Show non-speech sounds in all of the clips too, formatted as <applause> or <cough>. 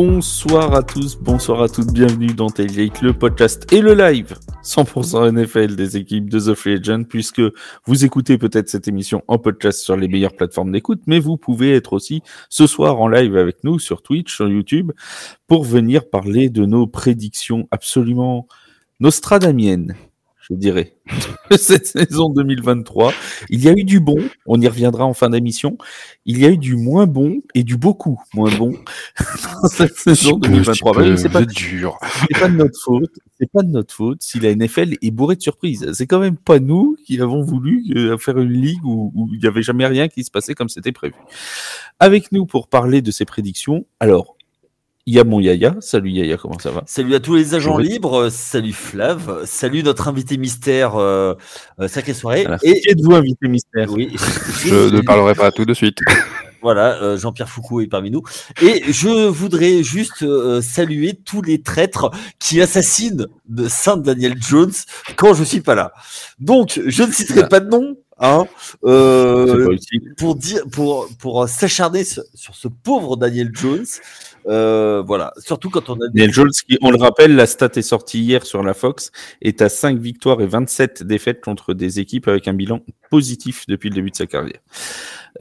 Bonsoir à tous, bonsoir à toutes, bienvenue dans Tailgate, le podcast et le live 100% NFL des équipes de The Free Agent, puisque vous écoutez peut-être cette émission en podcast sur les meilleures plateformes d'écoute, mais vous pouvez être aussi ce soir en live avec nous sur Twitch, sur YouTube, pour venir parler de nos prédictions absolument nostradamiennes je dirais, <laughs> cette saison 2023. Il y a eu du bon, on y reviendra en fin d'émission. Il y a eu du moins bon et du beaucoup moins bon <laughs> dans cette saison 2023. c'est pas dur. <laughs> C'est pas de notre faute. C'est pas de notre faute si la NFL est bourrée de surprises. C'est quand même pas nous qui avons voulu euh, faire une ligue où, où il n'y avait jamais rien qui se passait comme c'était prévu. Avec nous pour parler de ces prédictions. Alors, y a mon Yaya. Salut Yaya, comment ça va? Salut à tous les agents libres. Salut Flav. Salut notre invité mystère. Euh, euh sacrée soirée. Et qui êtes-vous invité mystère? Oui. <laughs> Je ne parlerai pas tout de suite. <laughs> Voilà, euh, Jean-Pierre Foucault est parmi nous. Et je voudrais juste euh, saluer tous les traîtres qui assassinent de Saint Daniel Jones quand je suis pas là. Donc, je ne citerai pas de nom, hein, euh, pour dire, pour pour s'acharner sur, ce pauvre Daniel Jones. Euh, voilà, surtout quand on a. Jones, qui, on le rappelle, la stat est sortie hier sur la Fox, est à 5 victoires et 27 défaites contre des équipes avec un bilan positif depuis le début de sa carrière.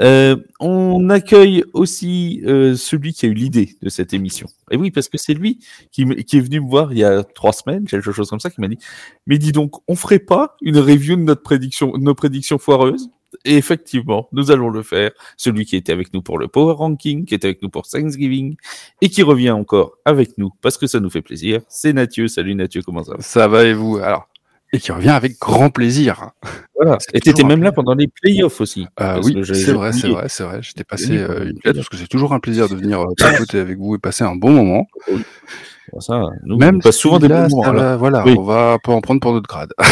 Euh, on accueille aussi euh, celui qui a eu l'idée de cette émission. Et oui, parce que c'est lui qui, qui, est venu me voir il y a trois semaines, quelque chose comme ça, qui m'a dit Mais dis donc, on ferait pas une review de notre prédiction, de nos prédictions foireuses? Et effectivement, nous allons le faire. Celui qui était avec nous pour le Power Ranking, qui était avec nous pour Thanksgiving, et qui revient encore avec nous parce que ça nous fait plaisir, c'est Nathieu. Salut Nathieu, comment ça va? Ça va et vous? Alors, et qui revient avec grand plaisir. Voilà. <laughs> Et tu étais même là pendant les playoffs aussi. Euh, oui, c'est vrai, c'est vrai, c'est vrai. J'étais passé euh, une place parce que c'est toujours un plaisir de venir euh, <laughs> côté avec vous et passer un bon moment. Ça, nous, même on passe souvent des bons moments. voilà, on va en prendre pour notre grade. <laughs>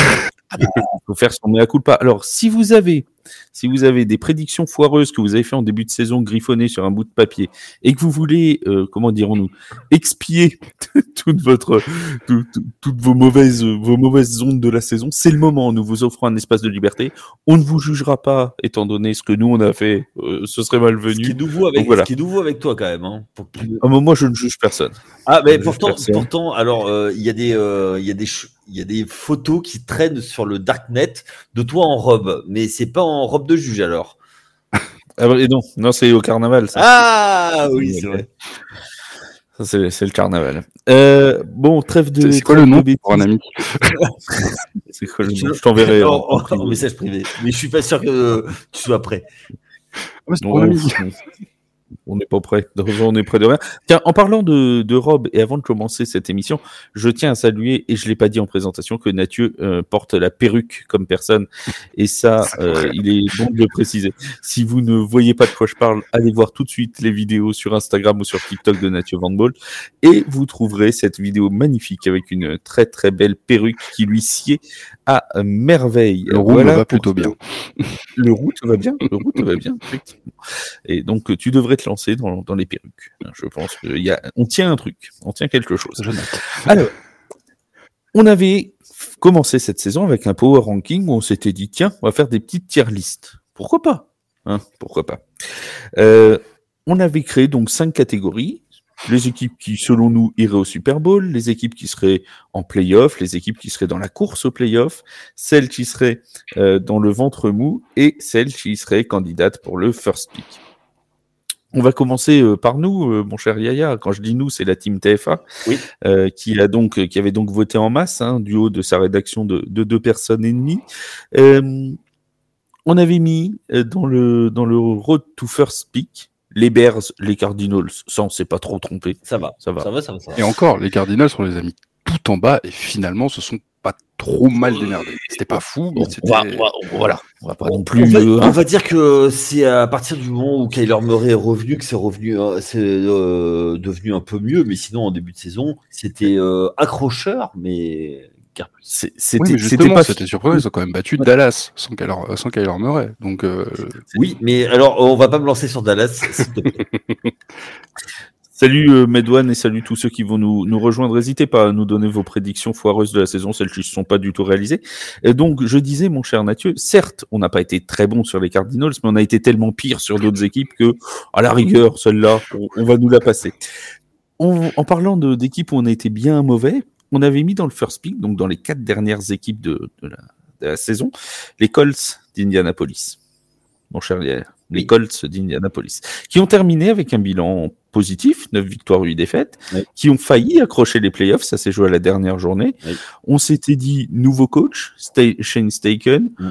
Il <laughs> faut faire son mea culpa. Alors, si vous avez si vous avez des prédictions foireuses que vous avez fait en début de saison griffonnées sur un bout de papier et que vous voulez, euh, comment dirons-nous, expier <laughs> toute votre, toutes vos mauvaises, vos mauvaises ondes de la saison, c'est le moment. Nous vous offrons un espace de liberté. On ne vous jugera pas, étant donné ce que nous on a fait. Euh, ce serait malvenu. Ce qui est nouveau avec, ce qui est nouveau avec toi quand même. Hein, pour ah, moi, je ne juge personne. Ah, mais pourtant, pourtant, alors euh, il y a des, il y a des il y a des photos qui traînent sur le darknet de toi en robe, mais c'est pas en robe de juge alors. <laughs> Ah et non, non c'est au carnaval. Ça. Ah oui, c'est vrai. c'est, le carnaval. Euh, bon, trêve de. C'est quoi le nom pour un ami <laughs> C'est quoi le nom Je t'enverrai en, message privé. Mais je suis pas sûr que tu sois prêt. Ouais, on n'est pas prêt. <laughs> On est près de rien. Tiens, en parlant de, de Rob, et avant de commencer cette émission, je tiens à saluer, et je l'ai pas dit en présentation, que Mathieu euh, porte la perruque comme personne. Et ça, <laughs> euh, il est bon de le préciser. Si vous ne voyez pas de quoi je parle, allez voir tout de suite les vidéos sur Instagram ou sur TikTok de Mathieu Van Bolt, et vous trouverez cette vidéo magnifique avec une très très belle perruque qui lui sied à merveille. Le roux va plutôt bien. Le roux va bien. Le roux va bien, <laughs> effectivement. Et donc, tu devrais lancer dans, dans les perruques. Je pense qu'on tient un truc, on tient quelque chose. <laughs> Alors, on avait commencé cette saison avec un power ranking où on s'était dit tiens, on va faire des petites tier listes. Pourquoi pas hein Pourquoi pas euh, On avait créé donc cinq catégories les équipes qui, selon nous, iraient au Super Bowl, les équipes qui seraient en playoff, les équipes qui seraient dans la course au playoff, celles qui seraient euh, dans le ventre mou et celles qui seraient candidates pour le first pick. On va commencer euh, par nous, euh, mon cher Yaya. Quand je dis nous, c'est la team TFA qui a donc, qui avait donc voté en masse hein, du haut de sa rédaction de, deux personnes et demie. on avait mis dans le dans le road to first pick les Bears, les Cardinals, ça on s'est pas trop trompé. Ça va, ça va, ça va, ça va. Et encore, les Cardinals, on les a mis tout en bas et finalement, ce sont pas trop mal démerdés. C'était pas fou, mais c'était. voilà, on va pas non plus. On va, dire que c'est à partir du moment où Kyler Murray est revenu que c'est revenu, euh, c'est euh, devenu un peu mieux. Mais sinon, en début de saison, c'était euh, accrocheur, mais c'était pas c'était surprenant, ils ont quand même battu Dallas sans Kyler, sans Murray. Donc euh, oui, mais alors on va pas me lancer sur Dallas. <laughs> salut euh, Medouane et salut tous ceux qui vont nous, nous rejoindre. N'hésitez pas à nous donner vos prédictions foireuses de la saison, celles qui ne sont pas du tout réalisées. Et donc je disais, mon cher Mathieu, certes, on n'a pas été très bon sur les Cardinals, mais on a été tellement pire sur d'autres équipes que, à la rigueur, celle-là, on va nous la passer. en, parlant d'équipes où on a été bien mauvais, on avait mis dans le first pick, donc dans les quatre dernières équipes de, de la, de la saison, les Colts d'Indianapolis. Mon cher les. Colts d'Indianapolis, qui ont terminé avec un bilan positif, 9 victoires, 8 défaites, Oui. qui ont failli accrocher les playoffs, ça s'est joué à la dernière journée. Oui. On s'était dit nouveau coach, Shane Mm.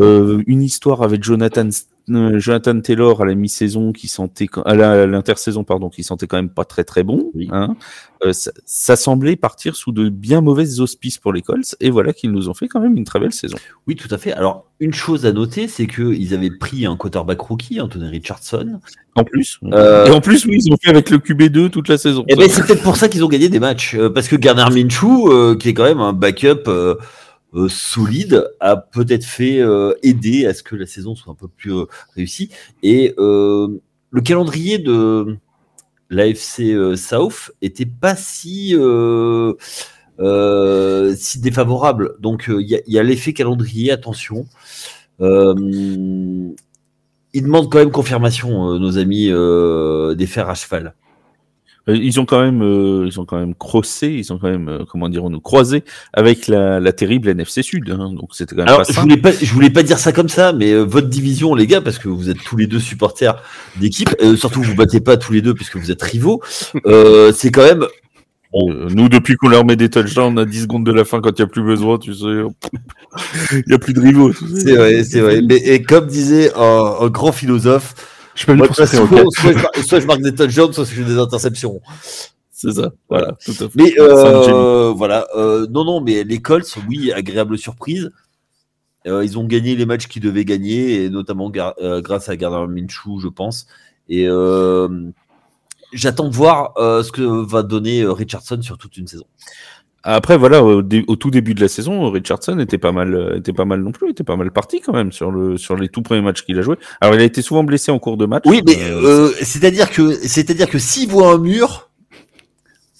euh, une histoire avec Jonathan, euh, Jonathan Taylor à la mi-saison qui sentait à l'intersaison pardon qui sentait quand même pas très très bon. Oui. hein. Euh, ça, ça semblait partir sous de bien mauvaises auspices pour les Colts et voilà qu'ils nous ont fait quand même une très belle saison. Oui, tout à fait. Alors, une chose à noter, c'est qu'ils avaient pris un quarterback rookie, Anthony Richardson. En plus, Euh, et en plus oui ils ont fait avec le QB2 toute la saison. Et ben, c'est peut-être pour ça qu'ils ont gagné des matchs. parce que Garner Minshew, qui est quand même un backup euh, solide, a peut-être fait euh, aider à ce que la saison soit un peu plus euh, réussie. Et le calendrier de l'AFC South était pas si défavorable. Donc il y a, il a l'effet calendrier, attention. Ils demandent quand même confirmation, nos amis des fers à cheval. Euh, Ils ont quand même, euh, ils ont quand même crossé, ils ont quand même, euh, comment dirons-nous, croisé avec la, la terrible NFC Sud. hein, donc c'était quand même Alors, pas je simple. voulais pas, je voulais pas dire ça comme ça, mais euh, votre division, les gars, parce que vous êtes tous les deux supporters d'équipe, euh, surtout vous battez pas tous les deux puisque vous êtes rivaux, euh, c'est quand même. Euh, nous, depuis qu'on leur met des touchdowns à 10 secondes de la fin quand il n'y a plus besoin, tu sais, <laughs> il n'y a plus de rivaux. tu sais. C'est vrai, c'est vrai. Mais et comme disait un, un grand philosophe, Je peux ok soit, je marque, soit je marque des touchdowns, soit je fais des interceptions. C'est ça, voilà, tout à fait. Mais euh, voilà, euh, non, non, mais les Colts, oui, agréable surprise. Euh, ils ont gagné les matchs qu'ils devaient gagner, et notamment euh, grâce à Gardner Minshew, je pense. Et j'attends de voir ce que va donner Richardson sur toute une saison. Après, voilà, au, dé- au tout début de la saison, Richardson était pas mal, euh, était pas mal non plus, était pas mal parti quand même sur le, sur les tout premiers matchs qu'il a joué. Alors, il a été souvent blessé en cours de match. Oui, mais Euh, euh, c'est-à-dire que c'est-à-dire que s'il voit un mur,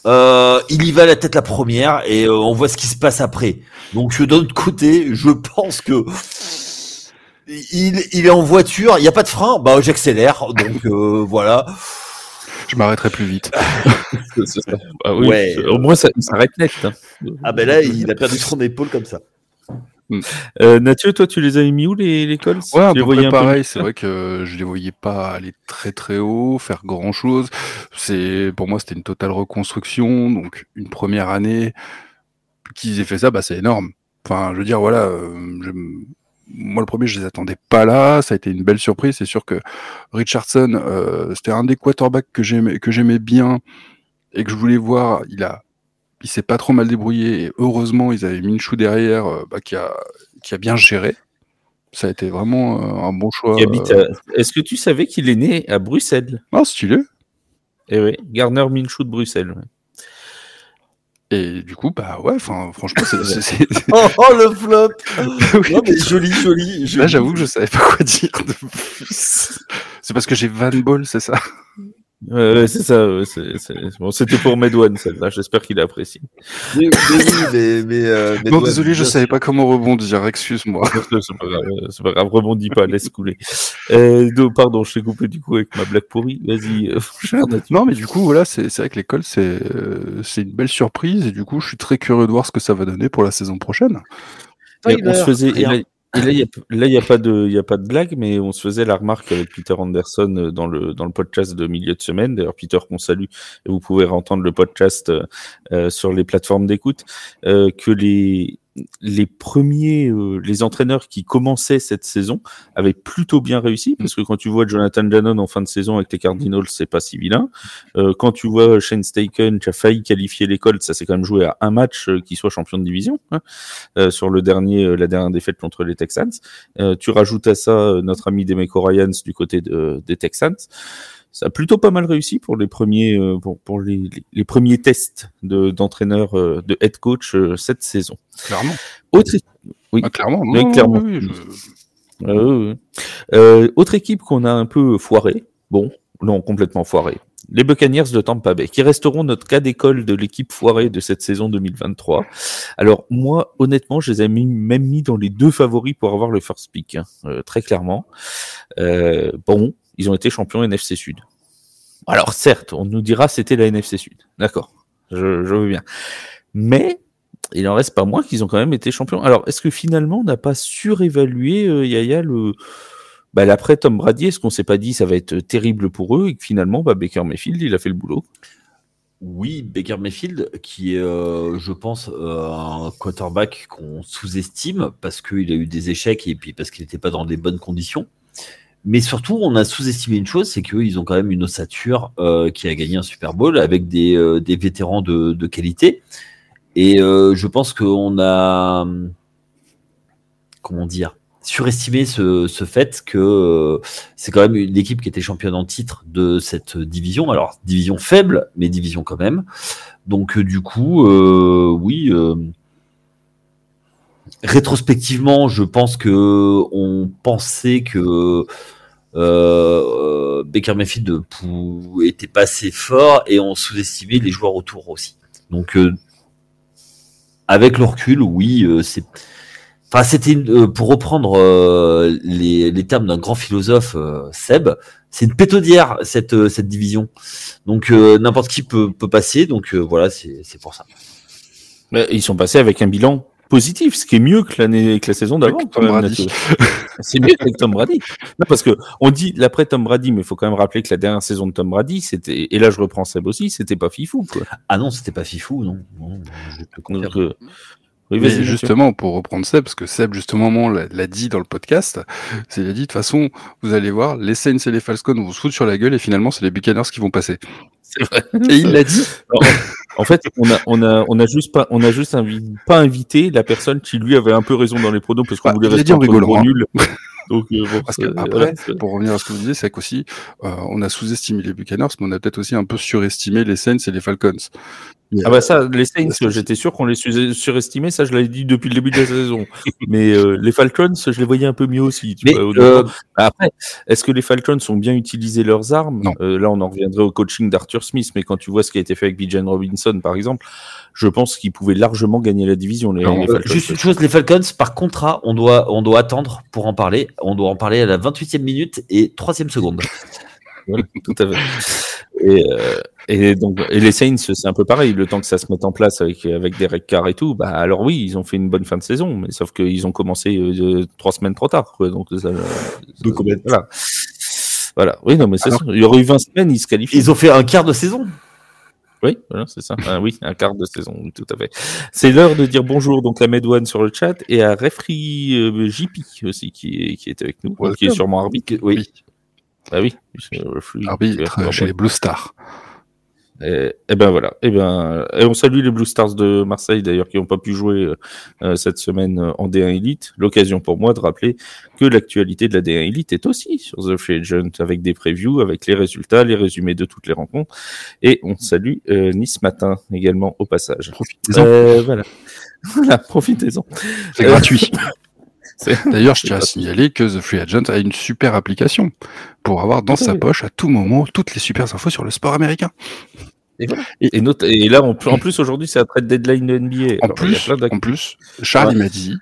euh, il y va la tête la première et euh, on voit ce qui se passe après. Donc d'un autre côté, je pense que il, il est en voiture, il n'y a pas de frein, bah j'accélère. Donc euh, voilà. Je m'arrêterai plus vite. <laughs> ça. Bah oui, Ouais. Au moins, ça, il s'arrête net. hein. Ah ben là, il a perdu son épaule comme ça. Euh, Mathieu, toi, tu les avais mis où les, les Ouais, à peu près un pareil. C'est vrai que je les voyais pas aller très très haut, faire grand chose. C'est pour moi c'était une totale reconstruction, donc une première année qu'ils aient fait ça, bah c'est énorme. Enfin, je veux dire voilà, euh, je- moi le premier je les attendais pas là, ça a été une belle surprise. C'est sûr que Richardson, euh, c'était un des quarterbacks que j'aimais que j'aimais bien et que je voulais voir. Il a il s'est pas trop mal débrouillé et heureusement ils avaient Minshew derrière euh, bah, qui a qui a bien géré. Ça a été vraiment euh, un bon choix. Est-ce que tu savais qu'il est né à Bruxelles? Ah, stylé. Eh oui, Garner Minshew de Bruxelles. ouais. Et du coup, bah ouais, enfin, franchement, c'est- <laughs> Oh, oh, le flop <laughs> Oui. Non mais joli, joli. joli. Là, j'avoue que je savais pas quoi dire de plus. C'est parce que j'ai Van Ball, c'est ça? Ouais, ouais, c'est ça. ouais, c'est- c'est- Bon, c'était pour Medwan, celle-là. J'espère qu'il apprécie. Mais, mais mais, mais, euh, mais Non, désolé, je savais pas comment rebondir, excuse-moi. <laughs> c'est pas grave, euh, pas grave, rebondis pas, laisse couler. Euh, donc, pardon, je t'ai coupé du coup avec ma blague pourrie. Vas-y, euh. <laughs> Non, mais du coup, voilà, c'est, c'est vrai que l'école, c'est, euh, c'est une belle surprise, et du coup, je suis très curieux de voir ce que ça va donner pour la saison prochaine. On se faisait, là, il y a, pas de, blague, mais on se faisait la remarque avec Peter Anderson euh, dans le, dans le podcast de milieu de semaine. D'ailleurs, Peter qu'on salue, vous pouvez entendre le podcast euh, euh, sur les plateformes d'écoute, euh, que les, les premiers, euh, les entraîneurs qui commençaient cette saison avaient plutôt bien réussi, parce que quand tu vois Jonathan Gannon en fin de saison avec les Cardinals, c'est pas si vilain. Euh, quand tu vois Shane Steichen qui a failli qualifier l'école, ça s'est quand même joué à un match euh, qui soit champion de division. hein euh, sur le dernier, euh, la dernière défaite contre les Texans. Euh, tu rajoutes à ça notre ami Demeco Ryans du côté de, des Texans. Ça a plutôt pas mal réussi pour les premiers, euh, pour, pour les, les, les premiers tests de, d'entraîneur, euh, de head coach euh, cette saison. Clairement. Autre, Oui. Ah, clairement. Oui, non, clairement. oui, je- euh, euh, autre équipe qu'on a un peu foiré, bon, non, complètement foiré. Les Buccaneers de Tampa Bay, qui resteront notre cas d'école de l'équipe foirée de cette saison 2023. Alors moi, honnêtement, je les ai même mis dans les deux favoris pour avoir le first pick, hein, euh, très clairement. Euh, bon, ils ont été champions NFC Sud. Alors certes, on nous dira c'était la NFC Sud, d'accord, je, veux bien, mais il en reste pas moins qu'ils ont quand même été champions. Alors est-ce que finalement on n'a pas surévalué euh, Yaya le bah, l'après Tom Brady? Est-ce qu'on s'est pas dit ça va être terrible pour eux et que finalement bah, Baker Mayfield il a fait le boulot? Oui, Baker Mayfield, qui est, euh, je pense, euh, un quarterback qu'on sous-estime parce qu'il a eu des échecs et puis parce qu'il n'était pas dans les bonnes conditions. Mais surtout, on a sous-estimé une chose, c'est qu'ils ont quand même une ossature euh, qui a gagné un Super Bowl avec des, euh, des vétérans de, de qualité. Et euh, je pense qu'on a, hum, comment dire, surestimé ce, ce fait que euh, c'est quand même une équipe qui était championne en titre de cette division. Alors, division faible, mais division quand même. Donc, euh, du coup, euh, oui. Euh, rétrospectivement, je pense que on pensait que euh, Baker Mayfield était pas assez fort et on sous-estimait les joueurs autour aussi. Donc, euh, avec le recul, oui, euh, c'est. Enfin, c'était euh, pour reprendre euh, les, les termes d'un grand philosophe, euh, Seb, c'est une pétodière cette euh, cette division. Donc euh, n'importe qui peut peut passer. Donc euh, voilà, c'est c'est pour ça. Ils sont passés avec un bilan positif, ce qui est mieux que l'année, que la saison d'avant. <laughs> C'est mieux avec Tom Brady. Non, parce que on dit l'après Tom Brady, mais il faut quand même rappeler que la dernière saison de Tom Brady, c'était, et là je reprends Seb aussi, c'était pas fifou, quoi. Ah non, c'était pas fifou, non. non je. Donc, euh, oui, Mais justement, pour reprendre Seb, parce que Seb, justement, l'a l'a dit dans le podcast, c'est il a dit, de toute façon, vous allez voir, les Saints et les Falcons vont se foutre sur la gueule et finalement, c'est les Buccaneers qui vont passer. C'est vrai. Et il l'a dit. En fait, on a, on a, on a juste pas, on a juste invi- pas invité la personne qui lui avait un peu raison dans les pronos parce qu'on Bah, voulait rester en rigolant, hein. nuls. <laughs> Donc, euh, bon, Parce que après, voilà, c'est- Pour revenir à ce que vous disiez, c'est qu'aussi, euh, on a sous-estimé les Buccaneers, mais on a peut-être aussi un peu surestimé les Saints et les Falcons. Ah bah ça, les Saints, j'étais sûr qu'on les su- surestimait, ça je l'avais dit depuis le début de la saison. <laughs> Mais euh, les Falcons, je les voyais un peu mieux aussi. Tu Mais vois, euh, départ. Après, est-ce que les Falcons ont bien utilisé leurs armes? Non. Euh, Là, on en reviendrait au coaching d'Arthur Smith, mais quand tu vois ce qui a été fait avec Bijan Robinson, par exemple, je pense qu'ils pouvaient largement gagner la division, les, Non, les Euh, Falcons. juste une chose, les Falcons, par contrat, on doit, on doit attendre pour en parler. On doit en parler à la 28e minute et 3e seconde. Voilà, <laughs> tout à fait. Et, euh, et donc, et les Saints, c'est un peu pareil. Le temps que ça se mette en place avec avec Derek Carr et tout, bah alors oui, ils ont fait une bonne fin de saison, mais sauf qu'ils ont commencé euh, trois semaines trop tard, quoi. Donc ça, de voilà. Voilà. Oui, non, mais c'est Alors- ça. Il y aurait eu 20 semaines, ils se qualifient. Ils ont fait un quart de saison? Oui, voilà, c'est ça. Ah, oui, un quart de saison, tout à fait. C'est l'heure de dire bonjour donc à Medouane sur le chat et à Refri euh, JP aussi qui est, qui est avec nous, qui est sûrement arbitre. Oui. Ah oui, Referee. Arbitre chez les Blue Stars. Et, et ben voilà. Et ben, et on salue les Blue Stars de Marseille d'ailleurs qui n'ont pas pu jouer euh, euh, cette semaine euh, en D1 Elite. L'occasion pour moi de rappeler que l'actualité de la D1 Elite est aussi sur The Free Agent avec des previews, avec les résultats, les résumés de toutes les rencontres. Et on salue euh, Nice Matin également au passage. Profitez-en. Euh, voilà. <laughs> Voilà, profitez-en. C'est euh, gratuit. <laughs> <laughs> D'ailleurs, je tiens à signaler que The Free Agent a une super application pour avoir dans sa poche à tout moment toutes les super infos sur le sport américain. Et, note- et là, on, en plus, aujourd'hui, c'est après deadline de NBA. En Alors, plus, en plus, Charles Ouais. m'a dit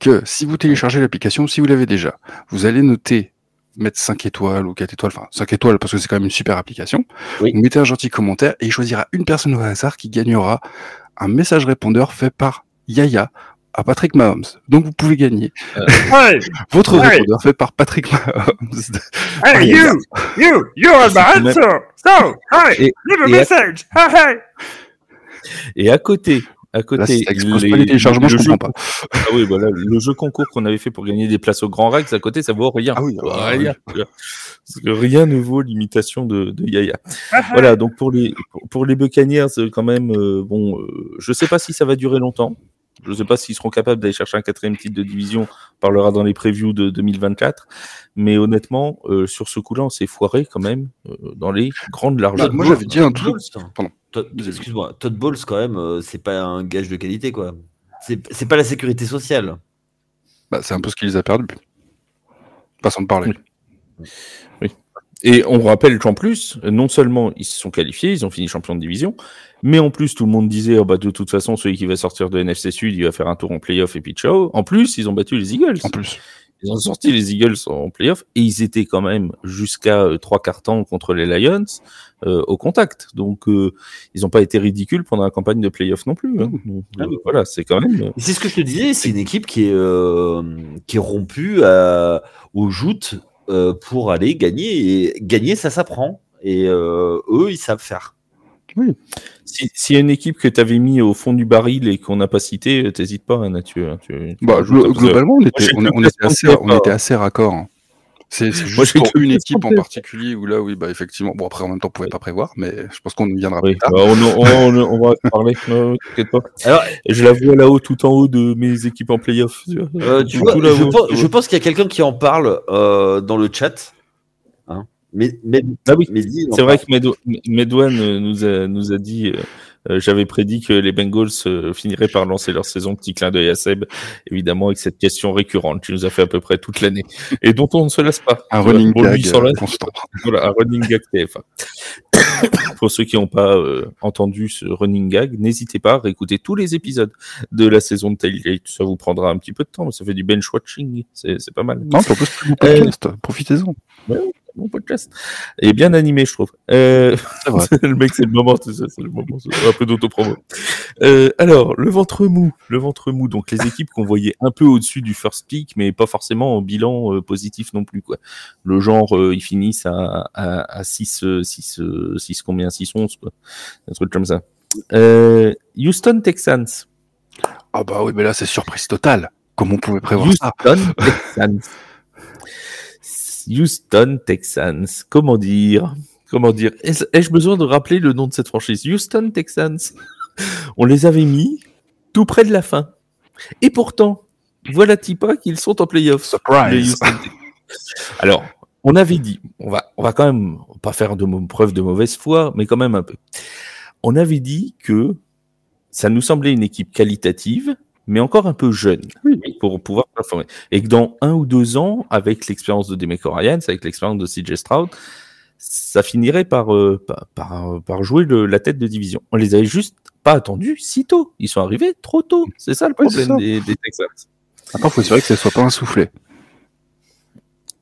que si vous téléchargez l'application, si vous l'avez déjà, vous allez noter, mettre 5 étoiles ou 4 étoiles, enfin 5 étoiles parce que c'est quand même une super application. Oui. Vous mettez un gentil commentaire et il choisira une personne au hasard qui gagnera un message répondeur fait par Yaya à Patrick Mahomes. Donc vous pouvez gagner Hey, <laughs> votre répondeur fait par Patrick Mahomes. hey, you, you, you are my answer. So, hey, Et- leave a et à- message. Hey, hey. Et à côté, à côté, Là, les- pas les téléchargements, je le jeu- comprends pas. Ah oui, voilà, le jeu concours qu'on avait fait pour gagner des places au Grand Rex, à côté, ça vaut rien. Ah oui, ah rien. Parce que rien ne vaut l'imitation de, de Yaya. Hey, hey. Voilà, donc pour les, pour, les Buccaneers, euh, quand même, euh, bon, euh, je sais pas si ça va durer longtemps. Je sais pas s'ils seront capables d'aller chercher un quatrième titre de division. On parlera dans les previews de 2024. Mais honnêtement, euh, sur ce coup-là, on s'est foiré quand même euh, dans les grandes largeurs. Bah, moi, j'avais dit un truc. Excuse-moi, Todd Bowles, quand même, euh, c'est pas un gage de qualité, quoi. C'est pas la sécurité sociale. Bah, c'est un peu ce qui les a perdus. Façon de parler. Et on rappelle qu'en plus, non seulement ils se sont qualifiés, ils ont fini champion de division, mais en plus tout le monde disait oh bah de toute façon celui qui va sortir de NFC Sud, il va faire un tour en playoff et puis ciao. En plus, ils ont battu les Eagles. En plus. Ils ont sorti les Eagles en playoff et ils étaient quand même jusqu'à euh, trois quarts temps contre les Lions euh, au contact. Donc euh, ils n'ont pas été ridicules pendant la campagne de playoff non plus. hein. Donc, Ah euh, oui. voilà, c'est quand même. Et C'est ce que je te disais, c'est une équipe qui est, euh, qui est rompue à- aux joutes euh, pour aller gagner. Et gagner, ça s'apprend. Et euh, eux, ils savent faire. Si- S'il y a une équipe que tu avais mis au fond du baril et qu'on n'a pas cité, t'hésites pas, hein, tu- tu Bah, globalement, on était, on, on assez, on pas. était assez raccord. hein. C'est Moi, juste j'ai pour une équipe en particulier où là, oui, bah effectivement. Bon, après, en même temps, on pouvait pas prévoir, mais je pense qu'on y viendra Oui, plus tard. bah, on, on, on- on va parler, non, pas. Alors- je la vois là-haut, tout en haut de mes équipes en playoff. Euh, tu Tout vois, je, pense, je qu'il y a quelqu'un qui en parle euh, dans le chat. Hein mais, mais, Ah oui, C'est vrai que Medou- Medouane euh, nous a, nous a dit, euh, j'avais prédit que les Bengals euh, finiraient par lancer leur saison. Petit clin d'œil à Seb, évidemment, avec cette question récurrente qui nous a fait à peu près toute l'année et dont on ne se lasse pas. Un vois, running gag euh, constant. Voilà, un running gag TF1. <coughs> Pour ceux qui n'ont pas euh, entendu ce running gag, n'hésitez pas à réécouter tous les épisodes de la saison de Tailgate. Ça vous prendra un petit peu de temps, mais ça fait du bench watching. C'est pas mal. Non, en plus, Euh. Profitez-en. Mon podcast. Et bien animé, je trouve. Euh, <laughs> le mec, c'est le moment, c'est ça, le moment, c'est un peu d'autopromo. Euh, alors, le ventre mou, le ventre mou, donc les équipes qu'on voyait un peu au-dessus du first pick, mais pas forcément en bilan euh, positif non plus, quoi. Le genre, euh, ils finissent à, à, à 6, euh, 6, euh, 6 combien, 6, 11, quoi. Un truc comme ça. Houston Texans. Ah bah oui, mais là, c'est surprise totale. Comment on pouvait prévoir ça? Houston Texans. <laughs> Houston Texans. Comment dire? Comment dire? Ai-je besoin de rappeler le nom de cette franchise? Houston Texans. <laughs> On les avait mis tout près de la fin. Et pourtant, voilà-t-il pas qu'ils sont en playoffs. Surprise. <laughs> Alors, on avait dit, on va, on va quand même pas faire de preuve de mauvaise foi, mais quand même un peu. On avait dit que ça nous semblait une équipe qualitative, mais encore un peu jeune pour pouvoir performer. Et que dans un ou deux ans, avec l'expérience de Demeco Ryans, avec l'expérience de CJ Stroud, ça finirait par, euh, par, par, par jouer le- la tête de division. On les avait juste pas attendus si tôt. Ils sont arrivés trop tôt. C'est ça le Oui, problème ça. des, des Texans. Attends, faut s'assurer que ce soit pas un soufflet.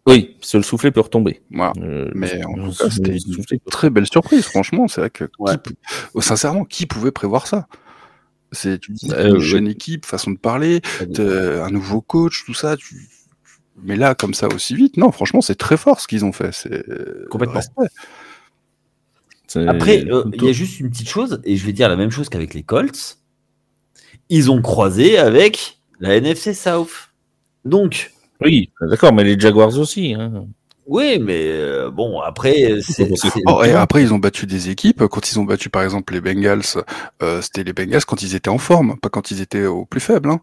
Oui, seul soufflet peut retomber. Voilà. Euh, Mais en le- tout cas, le c'était peut- Très belle surprise, franchement. C'est vrai que, Ouais. qui pou- sincèrement, qui pouvait prévoir ça? C'est tu dis Euh, une ouais. jeune équipe, façon de parler, un nouveau coach, tout ça. Tu... Mais là, comme ça aussi vite, non, franchement, c'est très fort ce qu'ils ont fait. C'est Complètement. Après, euh, il y a juste une petite chose, et je vais dire la même chose qu'avec les Colts. Ils ont croisé avec la NFC South. Donc, Oui, d'accord, mais les Jaguars aussi. Hein. Oui, mais euh, bon, après, c'est. Oh, et après, ils ont battu des équipes. Quand ils ont battu, par exemple, les Bengals, euh, c'était les Bengals quand ils étaient en forme, pas quand ils étaient au plus faible. hein.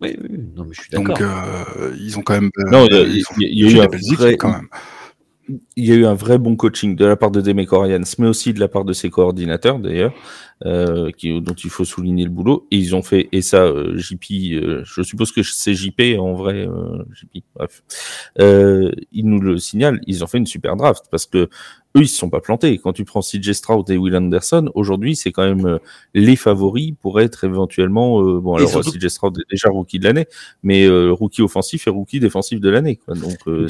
Oui, oui, non, mais je suis d'accord. Donc, euh, ils ont quand même. euh, Non, il y a- y eu un vrai- équipes quand même. il y a eu un vrai bon coaching de la part de Demeco Ryans, mais aussi de la part de ses coordinateurs d'ailleurs, euh, qui, dont il faut souligner le boulot. Et ils ont fait, et ça, euh, JP, euh, je suppose que c'est JP en vrai, euh, JP, bref. Euh, ils nous le signalent, ils ont fait une super draft parce que eux, ils se sont pas plantés. Quand tu prends CJ Stroud et Will Anderson, aujourd'hui, c'est quand même euh, les favoris pour être éventuellement, euh, bon, Et alors surtout- CJ Stroud est déjà rookie de l'année, mais euh, rookie offensif et rookie défensif de l'année. Donc, euh.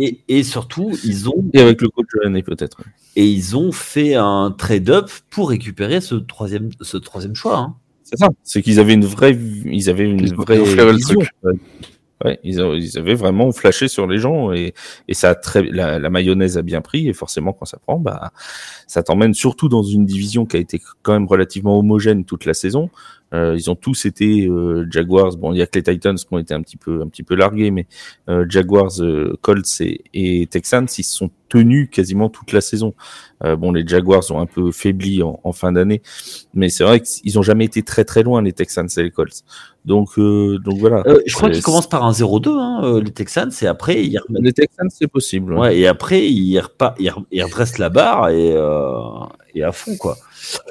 Et, et surtout, ils ont et avec le coach de l'année, peut-être. et ils ont fait un trade-up pour récupérer ce troisième, ce troisième choix. hein. C'est ça. C'est qu'ils avaient une vraie, ils avaient une Ils vraie vision. Ouais. Ils, avaient vraiment flashé sur les gens et, et ça très, la, la mayonnaise a bien pris et forcément quand ça prend, bah, ça t'emmène surtout dans une division qui a été quand même relativement homogène toute la saison. Euh, ils ont tous été euh, Jaguars. Bon, il y a que les Titans qui ont été un petit peu, un petit peu largués, mais euh, Jaguars, Colts et, et Texans, ils se sont tenus quasiment toute la saison. Bon, les Jaguars ont un peu faibli en, en fin d'année, mais c'est vrai qu'ils ont jamais été très très loin les Texans et les Colts. Donc, euh, donc voilà. Euh, je crois qu'ils commencent par un 0-2, hein, les Texans, et après, ils remettent- Les Texans, c'est possible. ouais. ouais, et après, ils, repa- ils, re- ils redressent la barre et, euh, et à fond, quoi.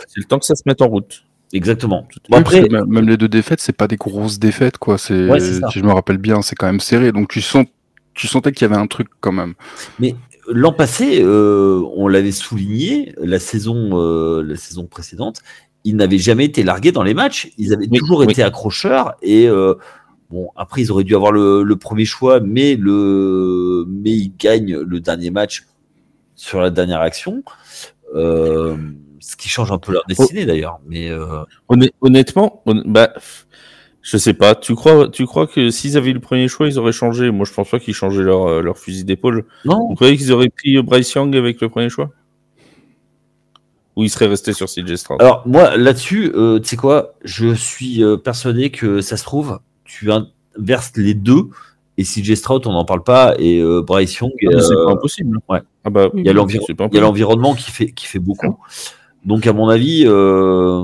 C'est le temps que ça se mette en route. Exactement. Bon, Oui, parce après, que même- les deux défaites, c'est pas des grosses défaites, quoi. C'est, Ouais, c'est ça. si je me rappelle bien, c'est quand même serré. Donc tu sens, tu sentais qu'il y avait un truc quand même. L'an passé, euh, on l'avait souligné, la saison, euh, la saison précédente, ils n'avaient jamais été largués dans les matchs. Ils avaient Oui, toujours oui. été accrocheurs et euh, Bon, après, ils auraient dû avoir le, le premier choix, mais, le, mais ils gagnent le dernier match sur la dernière action. Euh, ce qui change un peu leur destinée d'ailleurs. Mais euh, Honn- Honnêtement, hon- bah, je sais pas. Tu crois, tu crois que s'ils avaient eu le premier choix, ils auraient changé? Moi, je pense pas qu'ils changeaient leur, euh, leur fusil d'épaule. non, Vous croyez qu'ils auraient pris euh, Bryce Young avec le premier choix? Ou ils seraient restés sur CJ Stroud Alors moi là-dessus, euh, tu sais quoi, je suis euh, persuadé que ça se trouve, tu inverses les deux et CJ Stroud on n'en parle pas et euh, Bryce Young, Ah, C'est pas impossible. ouais. Ah bah, il y a l'environnement qui fait qui fait beaucoup. Donc à mon avis, euh,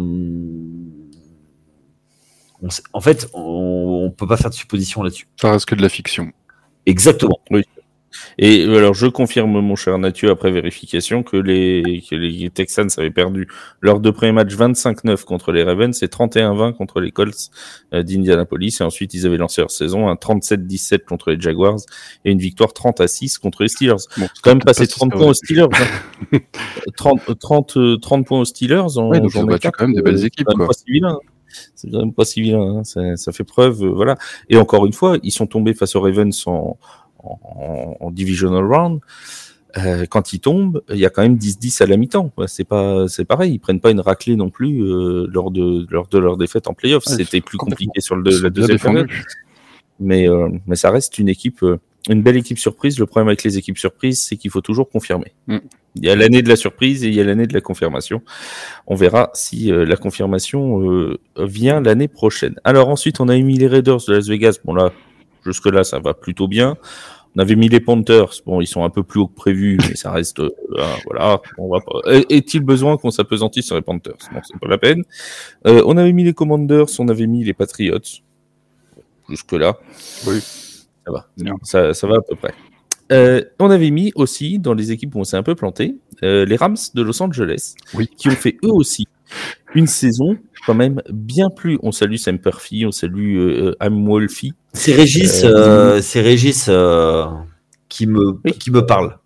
on sait- en fait, on, on peut pas faire de supposition là-dessus. Ça reste que de la fiction. Exactement. Et euh, alors, je confirme, mon cher Mathieu, après vérification, que les, que les Texans avaient perdu leurs deux premiers matchs 25-9 contre les Ravens et 31-20 contre les Colts euh, d'Indianapolis. Et ensuite, ils avaient lancé leur saison un 37-17 contre les Jaguars et une victoire 30 à 6 contre les Steelers. Bon, Quand même passé pas si 30 ça points aux. Steelers. hein. <laughs> 30, 30, euh, 30 points aux Steelers en Ouais, journée battu 4, quand même des belles euh, équipes, c'est quand même quoi. pas hein. C'est quand même pas si vilain. hein. Ça, ça fait preuve, euh, voilà. Et encore une fois, ils sont tombés face aux Ravens en, en, en divisional round. Euh, quand ils tombent, il y a quand même 10-10 à la mi-temps. C'est pas, c'est pareil. Ils prennent pas une raclée non plus euh, lors de lors de leur défaite en playoffs. Ouais, C'était plus compliqué sur le, la deuxième période mais euh, mais ça reste une équipe, une belle équipe surprise. Le problème avec les équipes surprises, c'est qu'il faut toujours confirmer. Mm. Il y a l'année de la surprise et il y a l'année de la confirmation. On verra si la confirmation vient l'année prochaine. Alors ensuite, on a mis les Raiders de Las Vegas. Bon là, jusque là, ça va plutôt bien. On avait mis les Panthers. Bon, ils sont un peu plus haut que prévu, mais ça reste euh, voilà. On va pas... Est-il besoin qu'on s'apesantisse sur les Panthers? Non, c'est pas la peine. Euh, on avait mis les Commanders, on avait mis les Patriots. Jusque là. Oui. Ça va. Ça, ça va à peu près. Euh, on avait mis aussi, dans les équipes où on s'est un peu planté, les Rams de Los Angeles, Oui. qui ont fait eux aussi une saison quand même bien plus. On salue Sam Perfy, on salue euh, Am Wolfie. C'est Régis, Euh, euh, c'est Régis euh, qui me Oui. qui me parle,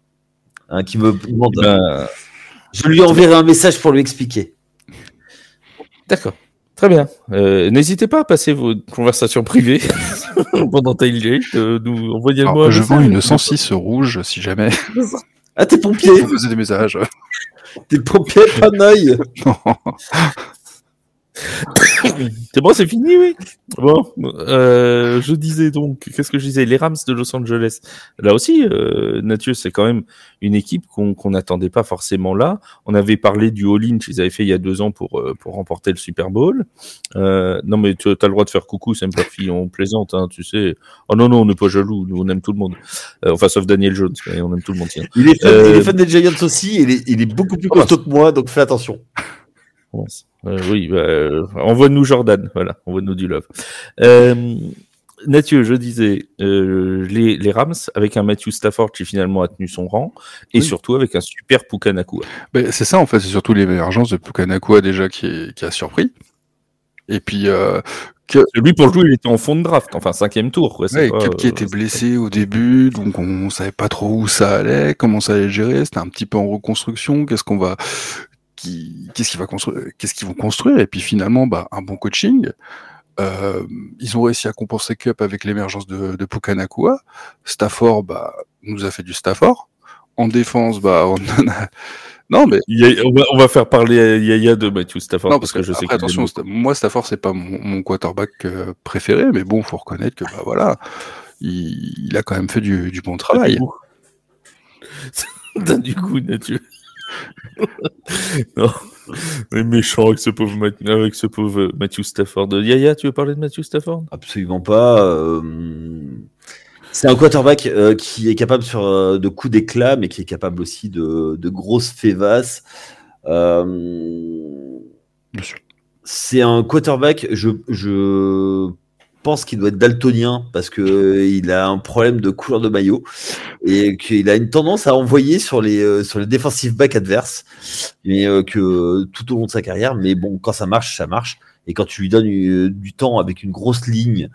hein, qui me demande. Ben, Je lui enverrai un message pour lui expliquer. D'accord. Très bien. Euh, N'hésitez pas à passer vos conversations privées <laughs> pendant Tailgate. Euh, nous envoyez-moi je vends une 106 rouge si jamais <laughs> Ah, t'es pompier, vous posez des messages. t'es pompier, pas. <laughs> <laughs> <laughs> C'est bon, c'est fini, oui. Bon, euh, je disais donc, qu'est-ce que je disais? Les Rams de Los Angeles. Là aussi, euh, Mathieu, c'est quand même une équipe qu'on qu'on n'attendait pas forcément là. On avait parlé du all-in qu'ils avaient fait il y a deux ans pour euh, pour remporter le Super Bowl. Euh, non, mais tu as le droit de faire coucou, c'est Perfy, on plaisante, hein, tu sais. Oh non, non, on n'est pas jaloux, nous on aime tout le monde. Euh, enfin, sauf Daniel Jones, mais on aime tout le monde. tiens. Il est fan, Euh, il est fan des Giants aussi. Il est, il est beaucoup plus costaud que moi, donc fais attention. Euh, oui, bah, euh, envoie-nous Jordan, voilà, envoie-nous du love. Euh, Mathieu, je disais, euh, les, les Rams, avec un Matthew Stafford qui finalement a tenu son rang, et Oui. surtout avec un super Pukanakua. Ben, c'est ça en fait, c'est surtout l'émergence de Pukanakua déjà qui, est- qui a surpris. Et puis Lui, pour le coup, il était en fond de draft, enfin cinquième tour. Quoi, ouais, pas, qui euh, était blessé au début, donc on savait pas trop où ça allait, comment ça allait gérer. C'était un petit peu en reconstruction. Qu'est-ce qu'on va, qui, qu'est-ce qu'ils va construire, qu'est-ce qu'ils vont construire? Et puis finalement, bah, un bon coaching. Euh, ils ont réussi à compenser Cup avec l'émergence de, de Pukanakua. Stafford, bah, nous a fait du Stafford. En défense, bah, on en a... <laughs> Non, mais on, va, on va faire parler à Yaya de Matthew Stafford, non, parce, parce que, je sais après, attention, moi Stafford c'est pas mon, mon quarterback euh, préféré, mais bon, faut reconnaître que bah voilà, il, il a quand même fait du, du bon travail. beaucoup. <laughs> D'un du coup, Mathieu. <laughs> non, on est méchant avec ce pauvre, Math- avec ce pauvre Matthew Stafford. Yaya, tu veux parler de Matthew Stafford? Absolument pas. euh, C'est un quarterback euh, qui est capable sur, euh, de coups d'éclat, mais qui est capable aussi de, de grosses févasses. Euh, Bien sûr. c'est un quarterback, je, je pense qu'il doit être daltonien parce que euh, il a un problème de couleur de maillot et qu'il a une tendance à envoyer sur les euh, sur les defensive back adverses, mais euh, que tout au long de sa carrière. Mais bon, quand ça marche, ça marche. Et quand tu lui donnes du temps avec une grosse ligne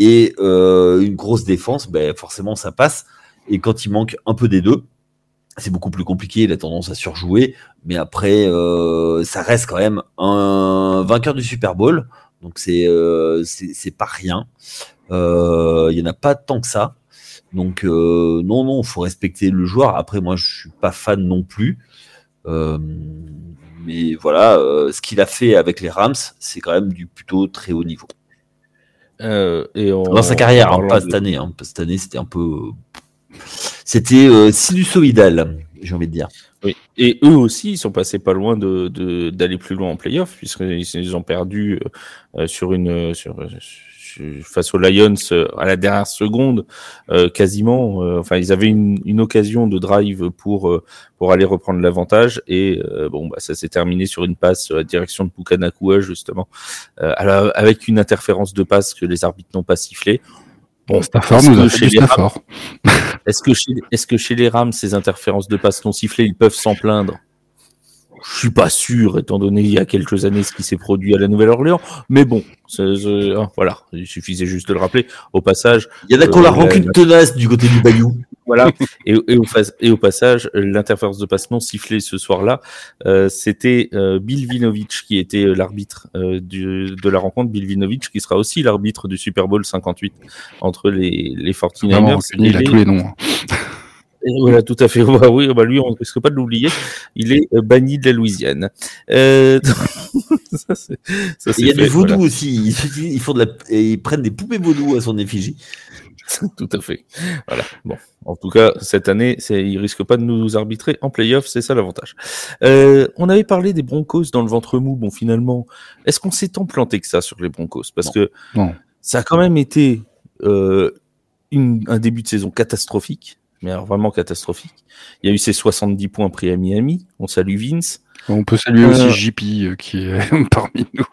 et une grosse défense, ben forcément ça passe. Et quand il manque un peu des deux, c'est beaucoup plus compliqué. Il a tendance à surjouer, mais après, ça reste quand même un vainqueur du Super Bowl. Donc c'est euh, c'est c'est pas rien. Euh, Il y en a pas tant que ça. Donc euh, non, non, faut respecter le joueur. Après, moi, je suis pas fan non plus. Euh, mais voilà, euh, ce qu'il a fait avec les Rams, c'est quand même du plutôt très haut niveau. Euh, et en- Dans sa carrière, hein, pas de- cette année. Hein, cette année, c'était un peu. C'était euh, sinusoïdal, j'ai envie de dire. Oui. Et eux aussi, ils sont passés pas loin de d'aller plus loin en playoff, puisqu'ils ils ont perdu euh, sur une sur, sur- face aux Lions euh, à la dernière seconde, euh, quasiment. euh, enfin, ils avaient une, une occasion de drive pour euh, pour aller reprendre l'avantage, et euh, bon, bah, ça s'est terminé sur une passe à direction de Pukanakua justement, euh, avec une interférence de passe que les arbitres n'ont pas sifflé. Bon, Stafford est-ce nous a fait du Stafford. est-ce que chez, est-ce que chez les Rams, ces interférences de passe non sifflées, ils peuvent s'en plaindre? Je suis pas sûr, étant donné il y a quelques années ce qui s'est produit à la Nouvelle-Orléans. Mais bon, ah, voilà, il suffisait juste de le rappeler. Au passage, Il y en a qui ont la Euh, rancune tenace du côté du Bayou. <laughs> voilà. Et, et au, et au passage, l'interférence de passe non sifflée ce soir-là, euh, c'était euh, Bill Vinovich qui était euh, l'arbitre euh, du- de la rencontre. Bill Vinovich qui sera aussi l'arbitre du Super Bowl 58 entre les, les 49ers Vraiment, rancunier, il a et les- tous les noms. <laughs> Et Voilà, tout à fait. <laughs> Bah oui, bah lui, on ne risque pas de l'oublier. Il est euh, banni de la Louisiane. Euh, <laughs> ça, ça, Il y a fait, du vaudou voilà. aussi. Ils, font de la, ils prennent des poupées vaudou à son effigie. <laughs> tout à fait. Voilà. Bon, en tout cas, cette année, il risque pas de nous arbitrer en playoff, c'est ça l'avantage. Euh, on avait parlé des Broncos dans le ventre mou. Bon, finalement, est-ce qu'on s'est tant planté que ça sur les Broncos? Parce Non. que Non. ça a quand même été euh, une- un début de saison catastrophique, mais alors vraiment catastrophique. Il y a eu ces 70 points pris à Miami. On salue Vince. On peut saluer Euh, aussi JP euh, qui est <laughs> parmi nous.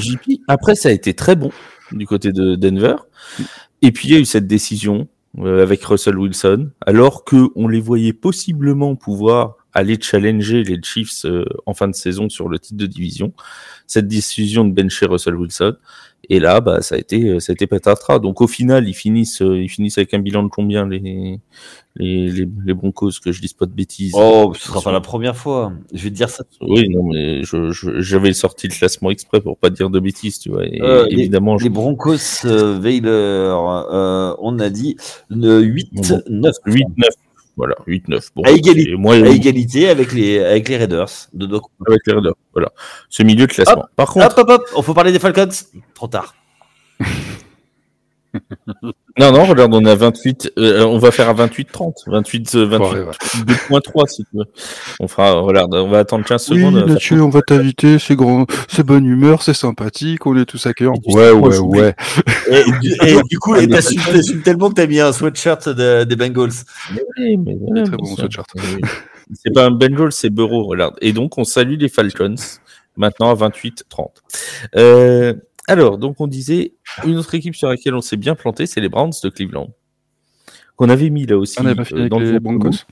JP. Après, ça a été très bon du côté de Denver. Et puis, il y a eu cette décision euh, avec Russell Wilson, alors que on les voyait possiblement pouvoir aller challenger les Chiefs euh, en fin de saison sur le titre de division. Cette décision de bencher Russell Wilson. Et là, bah, ça a été, euh, ça a été patatras. Donc, au final, ils finissent, euh, ils finissent avec un bilan de combien les, les, les, les Broncos, que je dise pas de bêtises. Oh, ce sera pas la première fois. Je vais te dire ça. Oui, non, mais je, je- j'avais sorti le classement exprès pour pas dire de bêtises, tu vois. Et Euh, évidemment, je- Les Broncos, euh, Baylor, euh, on a dit euh, 8-9. 8-9. Voilà, 8-9. Bon, À égalité. et moi, À égalité avec les, avec les Raiders. De Doc. avec les Raiders. Voilà. Ce milieu de classement. Par contre, Hop, hop, hop. On faut parler des Falcons? Trop tard. <laughs> <laughs> non, non, regarde, on est à 28, euh, on va faire à 28-30. 28, euh, 28, Ouais, ouais. <laughs> 2.3 si tu veux. On fera, regarde, on va attendre 15 Oui, secondes. on va faire- Mathieu, on va t'inviter, c'est grand, c'est bonne humeur, c'est sympathique, on est tous accueillants. Ouais, ouais, ouais. <laughs> Et, du, et du coup, et t'assumes tellement que t'as mis un sweatshirt de- des Bengals. Oui, mais ouais, Très bon sweatshirt. Oui. C'est pas un Bengals, c'est Burrow, regarde. Et donc, on salue les Falcons, maintenant à 28-30. Euh, alors, donc, on disait, une autre équipe sur laquelle on s'est bien planté, c'est les Browns de Cleveland. Qu'on avait mis là aussi. On n'a pas fini euh, avec dans le les ventre Broncos.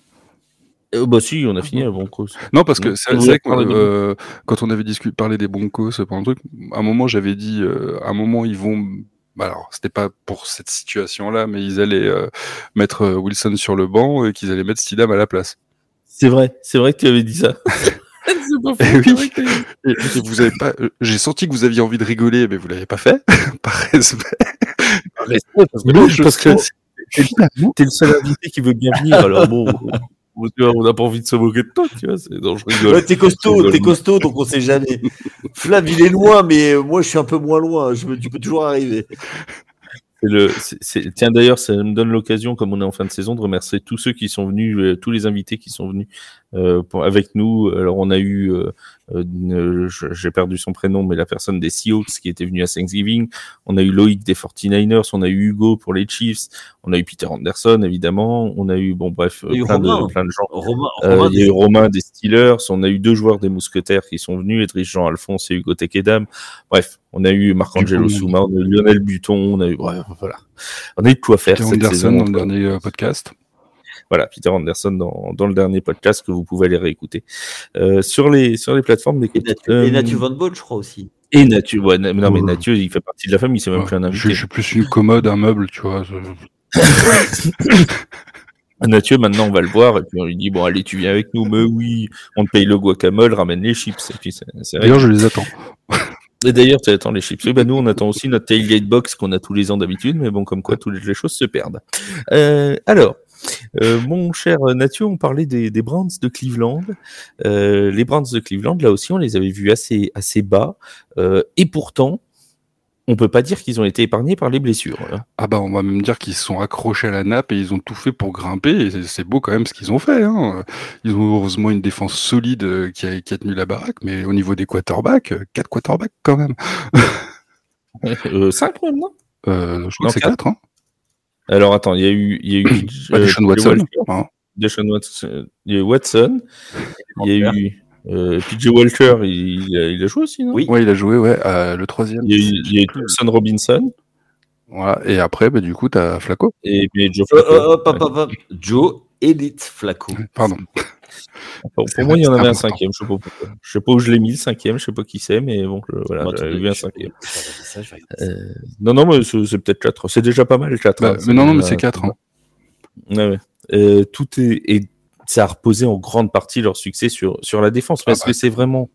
Euh, bah si, on a fini à Broncos. Non, parce que c'est vrai que euh, quand on avait discuté, parlé des Broncos pendant le truc, à un moment j'avais dit, à un moment ils vont, bah alors c'était pas pour cette situation-là, mais ils allaient euh, mettre Wilson sur le banc et qu'ils allaient mettre Stidham à la place. C'est vrai, c'est vrai que tu avais dit ça. <laughs> Eh oui. Et, et vous avez pas, euh, j'ai senti que vous aviez envie de rigoler, mais vous l'avez pas fait, <laughs> par respect. Respect, parce que, Non, je parce que sais. t'es le seul invité qui veut bien venir, alors bon, bon, tu vois, on n'a pas envie de se moquer de toi, tu vois, c'est, non, je rigole. Ouais, t'es costaud, t'es costaud, donc on sait jamais. Flav, il est loin, mais euh, moi, je suis un peu moins loin. Je me, tu peux toujours arriver. Tiens d'ailleurs, ça me donne l'occasion, comme on est en fin de saison, de remercier tous ceux qui sont venus, euh, tous les invités qui sont venus euh, avec nous. Alors on a eu, euh, euh, j'ai perdu son prénom, mais la personne des Seahawks qui était venue à Thanksgiving. On a eu Loïc des 49ers, on a eu Hugo pour les Chiefs, on a eu Peter Anderson évidemment, on a eu bon bref eu plein de, Romain. plein de gens. Romain, Euh, Romain, il y a eu Romain des Steelers, on a eu deux joueurs des Mousquetaires qui sont venus, Edrich Jean Alphonse et Hugo Tekedam. Bref, on a eu Marc-Angelo Souma, on a eu Lionel Buton, on a eu, ouais, voilà. On a eu de quoi faire Peter cette Anderson saison. dans le dernier euh, podcast. Voilà, Peter Anderson dans, dans le dernier podcast que vous pouvez aller réécouter. Euh, sur les, sur les plateformes et Euh, et Nathu Van Ball, je crois aussi. et Nathieu, ouais, non, mais Ouais. Nathieu, il fait partie de la famille, c'est même Ouais, plus un invité. je suis plus une commode, un meuble, tu vois. je- <coughs> Nathieu, maintenant, on va le voir, et puis on lui dit, bon, allez, tu viens avec nous, mais oui, on te paye le guacamole, ramène les chips, et puis c'est, c'est vrai D'ailleurs, je les attends. Et d'ailleurs, tu attends les chips. Oui, bah nous, on attend aussi notre tailgate box qu'on a tous les ans d'habitude, mais bon, comme quoi, toutes les choses se perdent. Euh, alors, euh, mon cher Mathieu, on parlait des, des Browns de Cleveland. Euh, les Browns de Cleveland, là aussi, on les avait vus assez, assez bas. Euh, et pourtant, on peut pas dire qu'ils ont été épargnés par les blessures. Ah bah on va même dire qu'ils se sont accrochés à la nappe et ils ont tout fait pour grimper. C'est- beau quand même ce qu'ils ont fait. Hein. Ils ont heureusement une défense solide euh, qui a, qui a tenu la baraque, mais au niveau des quarterbacks, euh, quatre quarterbacks quand même. <laughs> Euh, cinq même, non? Euh, je crois Non, que c'est quatre? quatre. Hein. Alors attends, il y a eu, il y a eu <clears throat> Bah, euh, Deshaun Watson. Walker, hein. Deshaun Watson, il y a eu Watson, il y a eu euh, PJ Walker, il, il a, il a joué aussi, non? Oui. Ouais, il a joué ouais, euh, le troisième. Il y a eu, il y a eu Thompson Robinson Voilà. Et après, bah, du coup, t'as Flaco. et puis Joe Euh, Flacco. euh, hop, hop, hop, hop. Joe Elite Flacco. Pardon. Pour, moi, il y en avait un cinquième, je sais pas pourquoi. Je sais pas où je l'ai mis, le cinquième, je sais pas qui c'est, mais bon, je- voilà, j'avais vu un cinquième. ça. Euh, non, non, mais c'est peut-être 4. C'est déjà pas mal, 4. Bah, mais non, non, mais c'est quatre. Hein. Ouais, ouais. Euh, tout est, et ça a reposé en grande partie leur succès sur, sur la défense, parce bah. que c'est vraiment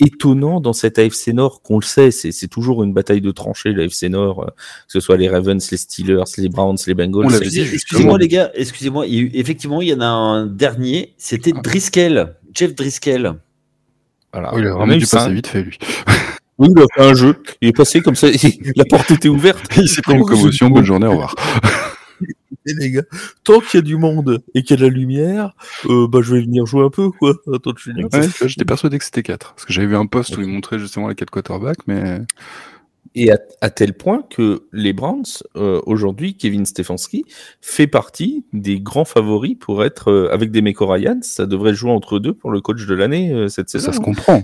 étonnant dans cette AFC Nord qu'on le sait, c'est c'est toujours une bataille de tranchées, la AFC Nord, euh, que ce soit les Ravens, les Steelers, les Browns, les Bengals. Excusez-moi les gars, excusez-moi, il y a eu- effectivement il y en a un dernier, c'était Ah. Driscoll, Jeff Driscoll. Voilà. Oh, il a On a vraiment eu dû passer vite fait, lui. <laughs> Oui, il a fait un jeu. Il est passé comme ça. <laughs> la porte était ouverte. il s'est pris une commotion. Bonne journée, au revoir. <laughs> Et les gars, tant qu'il y a du monde et qu'il y a de la lumière, euh, bah, je vais venir jouer un peu, quoi. Attends, je. Ouais, J'étais persuadé que c'était 4. Parce que j'avais vu un post où il montrait justement les 4 quarterbacks, mais Et à, à tel point que les Browns, euh, aujourd'hui, Kevin Stefanski fait partie des grands favoris pour être euh, avec des Meko Ryan. Ça devrait jouer entre deux pour le coach de l'année euh, cette saison. ça se hein. comprend.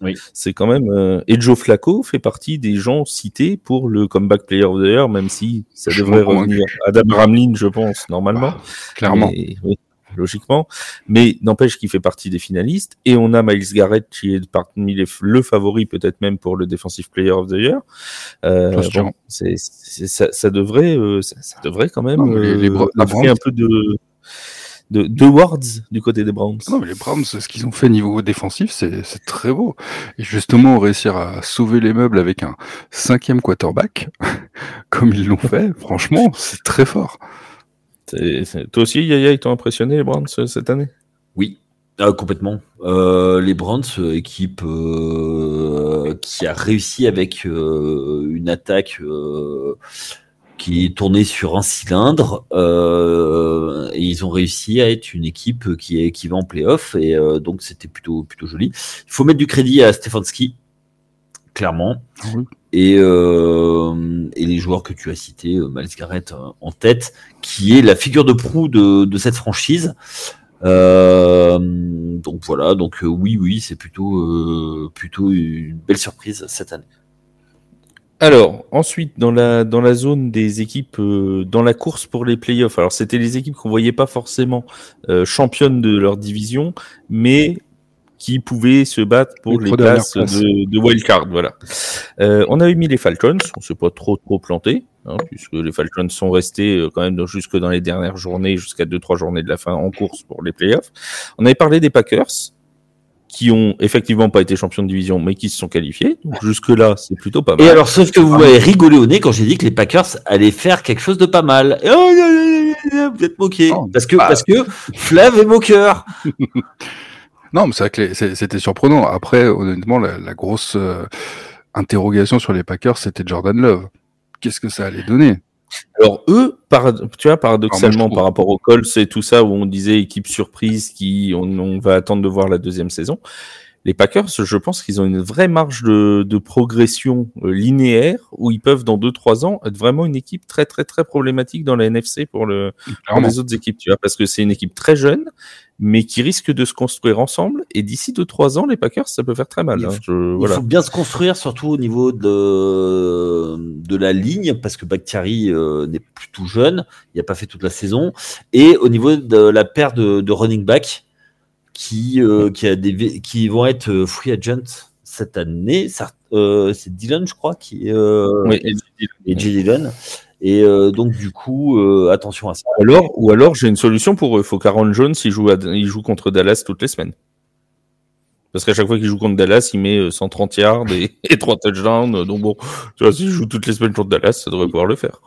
C'est Oui. c'est quand même. euh, Et Joe Flacco fait partie des gens cités pour le comeback player of the year, même si ça Je devrait convaincu. revenir. Adam Ramlin, je pense, normalement. Bah, clairement. Mais- oui, logiquement. Mais n'empêche qu'il fait partie des finalistes. Et on a Miles Garrett qui est parmi les, le favori, peut-être même pour le Defensive Player of the Year. Euh, ça, ça devrait, euh, ça, ça devrait quand même Non, les- les euh, Browns- un peu de, de, de wards du côté des Browns. Non, mais les Browns, ce qu'ils ont fait niveau défensif, c'est c'est très beau. Et justement, réussir à sauver les meubles avec un cinquième quarterback, <laughs> comme ils l'ont fait, franchement, c'est très fort. C'est- c'est- Toi aussi, Yaya, ils t'ont impressionné les Browns euh, cette année? Oui, ah, complètement. Euh, les Browns, euh, équipe euh, qui a réussi avec euh, une attaque euh, qui est tournée sur un cylindre, euh, et ils ont réussi à être une équipe qui, est, qui va en playoff, et euh, donc c'était plutôt, plutôt joli. Il faut mettre du crédit à Stefanski, clairement. Oui. Et, euh, et les joueurs que tu as cités, euh, Miles Garrett euh, en tête, qui est la figure de proue de, de cette franchise. Euh, donc voilà, donc oui, oui, c'est plutôt, euh, plutôt une belle surprise cette année. Alors, ensuite, dans la, dans la zone des équipes, euh, dans la course pour les playoffs, alors c'était les équipes qu'on voyait pas forcément euh, championnes de leur division, mais qui pouvaient se battre pour Les places de, de wildcard. Voilà. Euh, on avait mis les Falcons, on s'est pas trop trop planté, hein, puisque les Falcons sont restés euh, quand même dans- jusque dans les dernières journées, jusqu'à deux trois journées de la fin en course pour les playoffs. On avait parlé des Packers qui ont effectivement pas été champions de division, mais qui se sont qualifiés. Donc jusque-là, c'est plutôt pas mal. Et alors, sauf que vous m'avez rigolé au nez quand j'ai dit que les Packers allaient faire quelque chose de pas mal. Et oh, vous êtes moqué. Non, Parce que, bah. parce que Flav est moqueur. <laughs> Non, mais c'est vrai que les- c'est- c'était surprenant. Après, honnêtement, la, la grosse euh, interrogation sur les Packers, c'était Jordan Love. Qu'est-ce que ça allait donner? Alors eux, tu vois, paradoxalement par rapport au Colts et tout ça, où on disait équipe surprise, qui on, on va attendre de voir la deuxième saison. Les Packers, je pense qu'ils ont une vraie marge de, de progression euh, linéaire où ils peuvent dans 2-3 ans être vraiment une équipe très très très problématique dans la NFC pour, le, pour les autres équipes, tu vois, parce que c'est une équipe très jeune, mais qui risque de se construire ensemble. Et d'ici 2-3 ans, les Packers, ça peut faire très mal. Il hein. faut- Je- Il voilà. faut bien se construire, surtout au niveau de, de la ligne, parce que Bakhtiari euh, n'est plus tout jeune, il n'a pas fait toute la saison, et au niveau de la paire de, de running back qui, euh, qui, a des, qui vont être euh, free agent cette année. Euh, C'est Dylan, je crois, qui euh, Oui, et- Jay Dillon. Et donc, du coup, attention à ça. Ou alors, ou alors j'ai une solution pour eux. Il faut qu'Aaron Jones il joue, à- il joue contre Dallas toutes les semaines. Parce qu'à chaque fois qu'il joue contre Dallas, il met euh, 130 yards et, <laughs> et 3 touchdowns. Euh, Donc bon, tu vois, s'il joue toutes les semaines contre Dallas, ça devrait pouvoir le faire.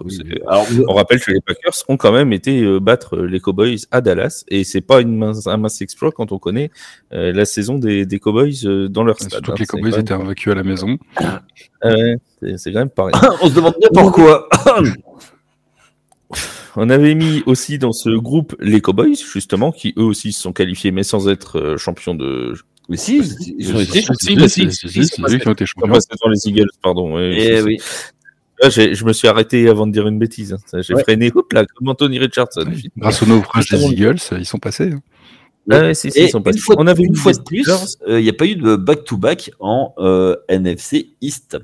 Alors, On rappelle que les Packers ont quand même été euh, battre euh, les Cowboys à Dallas et c'est pas une mince, un mince exploit quand on connaît euh, la saison des, des Cowboys euh, dans leur stade. Surtout hein. que les Cowboys étaient invaincus à la maison. <coughs> Euh, c'est quand même pareil. <coughs> on se demande bien pourquoi. <coughs> On avait mis aussi dans ce groupe les Cowboys, justement, qui eux aussi se sont qualifiés, mais sans être euh, champions de. Mais si, ils ont été. Si, si, bah, si, si, si, si, si, c'est eux qui ont été champions. dans les Eagles, pardon. ouais, Eh oui. Là, je me suis arrêté avant de dire une bêtise. hein. J'ai Ouais. freiné, hop là, comme Anthony Richardson. Grâce au naufrage des. Eagles, ils sont passés. hein. Ah ouais, si, si, Et ils sont une passés. fois, On avait une mis fois de plus, Steelers. il n'y a pas eu de back-to-back en euh, NFC East.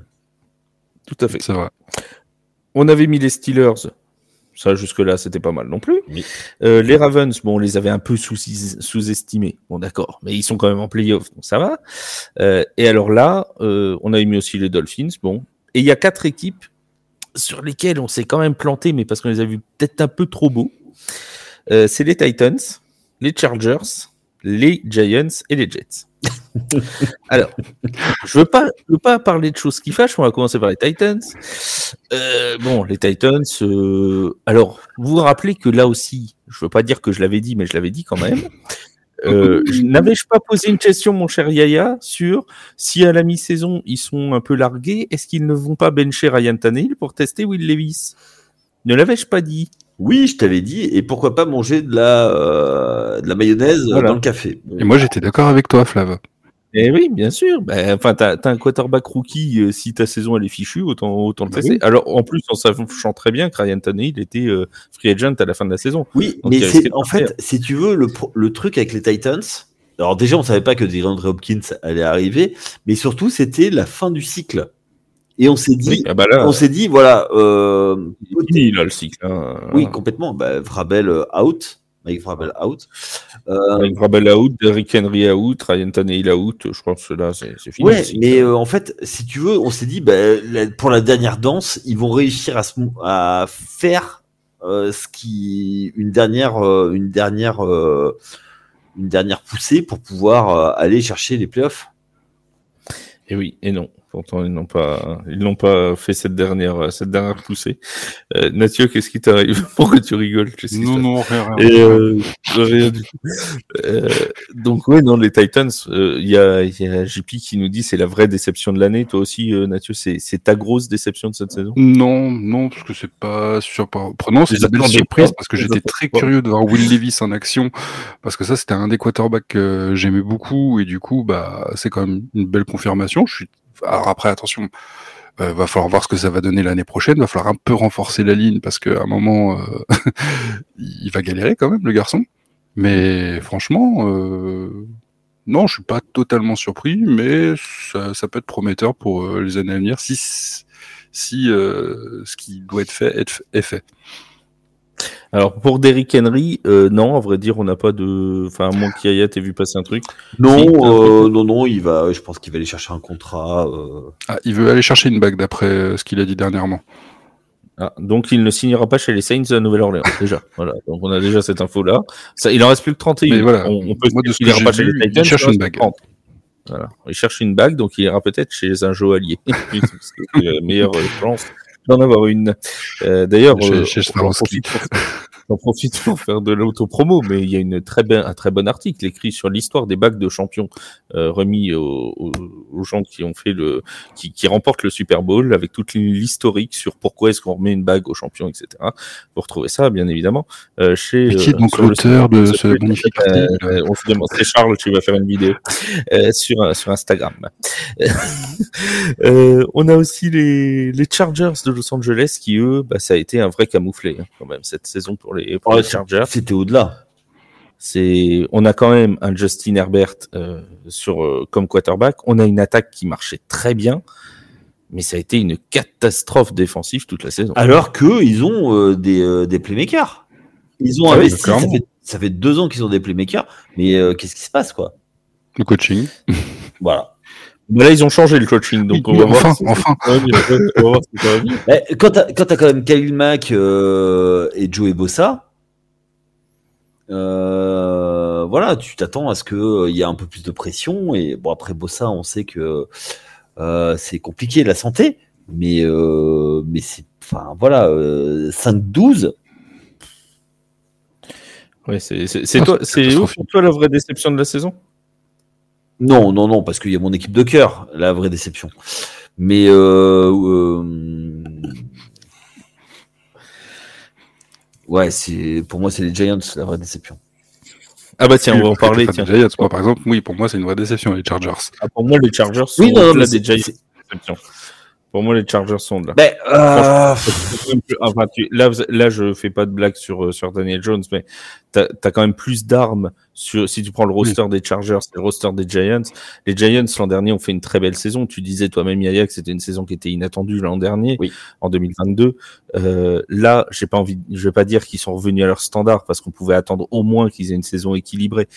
Tout à fait. C'est vrai. On avait mis les Steelers. Ça, jusque-là, c'était pas mal non plus. Oui. Euh, les Ravens, bon, on les avait un peu sous- sous-estimés. Bon, d'accord. Mais ils sont quand même en playoff, donc ça va. Euh, et alors là, euh, on avait mis aussi les Dolphins. Bon. Et il y a quatre équipes sur lesquelles on s'est quand même planté, mais parce qu'on les a vus peut-être un peu trop beaux. C'est les Titans, les Chargers, les Giants et les Jets. <laughs> Alors, je veux pas, je veux pas parler de choses qui fâchent. On va commencer par les Titans. Euh, bon, les Titans. euh, alors, vous vous rappelez que là aussi, je veux pas dire que je l'avais dit, mais je l'avais dit quand même. Euh, je- <laughs> N'avais-je pas posé une question, mon cher Yaya, sur si à la mi-saison ils sont un peu largués, est-ce qu'ils ne vont pas bencher Ryan Tannehill pour tester Will Levis? Ne l'avais-je pas dit? Oui, je t'avais dit, et pourquoi pas manger de la, euh, de la mayonnaise Voilà. dans le café. Bon. Et moi, j'étais d'accord avec toi, Flav. Eh oui, bien sûr. Ben, enfin, t'as as un quarterback rookie. euh, si ta saison elle est fichue, autant autant le Bah tester. Alors, en plus, en sachant très bien que Ryan Tannehill était euh, free agent à la fin de la saison. Oui, Donc, mais en fait, si tu veux, le, pro- le truc avec les Titans, alors déjà, on savait pas que DeAndre Hopkins allait arriver, mais surtout, c'était la fin du cycle. Et on s'est dit, Oui, ah bah là, on s'est dit, voilà, euh, fini là le cycle. hein. oui, complètement, bah, Vrabel euh, out, Mike Vrabel out. Euh, Vrabel out, Derrick Henry out, Ryan Tannehill out. Je pense que là, c'est fini. ouais, mais euh, en fait, si tu veux, on s'est dit, bah, la- pour la dernière danse, ils vont réussir à, se, mou- à faire euh, ce qui, une dernière, une dernière, une dernière poussée pour pouvoir aller chercher les playoffs. Et oui, et non. Pourtant, ils n'ont pas, ils n'ont pas fait cette dernière, cette dernière poussée. Euh, Mathieu, qu'est-ce qui t'arrive <laughs> Pourquoi tu rigoles Non, non, rien, rien. Et euh, rien du tout. Euh, donc ouais, dans les Titans, euh, il y, a, y a JP qui nous dit c'est la vraie déception de l'année. Toi aussi, euh, Mathieu, c'est c'est ta grosse déception de cette saison? Non, non, parce que c'est pas surprenant. C'est une belle surprise parce que j'étais très curieux de voir Will Levis en action parce que ça, c'était un des quarterbacks que j'aimais beaucoup et du coup, bah, c'est quand même une belle confirmation. Je suis, alors après, attention, euh, va falloir voir ce que ça va donner l'année prochaine. Va falloir un peu renforcer la ligne parce qu'à un moment, euh, <laughs> il va galérer quand même, le garçon. Mais franchement, euh, non, je suis pas totalement surpris, mais ça, ça peut être prometteur pour euh, les années à venir si si ce qui doit être fait est fait. Alors pour Derrick Henry, euh, non, à vrai dire, on n'a pas de. Enfin, à moins qu'Yaya t'ait vu passer un truc. Non, Si, euh, non, non, il va, je pense qu'il va aller chercher un contrat. euh. Ah, il veut aller chercher une bague d'après ce qu'il a dit dernièrement. Ah, donc il ne signera pas chez les Saints de Nouvelle-Orléans <laughs> déjà. voilà. Donc on a déjà cette info là. Ça, il en reste plus que 31. Mais voilà, on, on peut moi, de se ce dire que pas j'ai chez vu, les il Titans. cherche il en une bague. 30. Voilà. Il cherche une bague, donc il ira peut-être chez un joaillier. <laughs> <laughs> Meilleure chance d'en avoir une. Euh, D'ailleurs, Chez- euh, chez Swarovski. J'en profite pour faire de l'autopromo, mais il y a une très ben- un très bon article écrit sur l'histoire des bagues de champions euh, remis aux, aux- gens qui ont fait le, qui, qui remportent le Super Bowl avec toute l'historique sur pourquoi est-ce qu'on remet une bague aux champions, etc. Vous retrouvez ça, bien évidemment, euh, chez. Mais qui est euh, donc l'auteur de ce magnifique Euh, article on se demande, c'est Charles, tu vas faire une vidéo euh, sur sur Instagram. <laughs> On a aussi les, les Chargers de Los Angeles qui eux, bah, ça a été un vrai camouflé hein, quand même cette saison pour les, pour Ouais, les Chargers. C'était au-delà. C'est, on a quand même un Justin Herbert euh, sur euh, comme quarterback. On a une attaque qui marchait très bien, mais ça a été une catastrophe défensive toute la saison. Alors que ils ont euh, des, euh, des playmakers. Ils ont Ah oui, investi. Ça fait, ça fait deux ans qu'ils ont des playmakers, mais euh, qu'est-ce qui se passe, quoi? Le coaching. Voilà. Mais là, ils ont changé le coaching, donc on va enfin, voir. si- enfin. quand t'as quand t'as quand même Khalil Mack euh, et Joey Bossa, euh, euh, voilà, tu t'attends à ce qu'il y ait un peu plus de pression. Et bon, après Bossa, on sait que euh, c'est compliqué la santé, mais, euh, mais c'est. Enfin, voilà, euh, 5-12. Ouais, c'est c'est- c'est Ah, toi, c'est toi la vraie déception de la saison? Non, non, non, parce qu'il y a mon équipe de cœur, la vraie déception. Mais euh, euh, ouais, c'est pour moi c'est les Giants la vraie déception. Ah bah tiens, on va en parler. Tiens. Giants. Moi, par exemple, oui, pour moi, c'est une vraie déception, les Chargers. Ah, pour moi, les Chargers sont Oui, non, non, au-delà mais des c'est- Giants. Pour moi, les Chargers sont là. Ben, euh, Enfin, tu- là, là, je fais pas de blague sur, euh, sur Daniel Jones, mais t'as as quand même plus d'armes sur, si tu prends le roster des Chargers et le roster des Giants. Les Giants, l'an dernier, ont fait une très belle saison. Tu disais toi-même, Yaya, que c'était une saison qui était inattendue l'an dernier, Oui. en 2022. Euh, là, j'ai pas envie, je vais pas dire qu'ils sont revenus à leur standard parce qu'on pouvait attendre au moins qu'ils aient une saison équilibrée.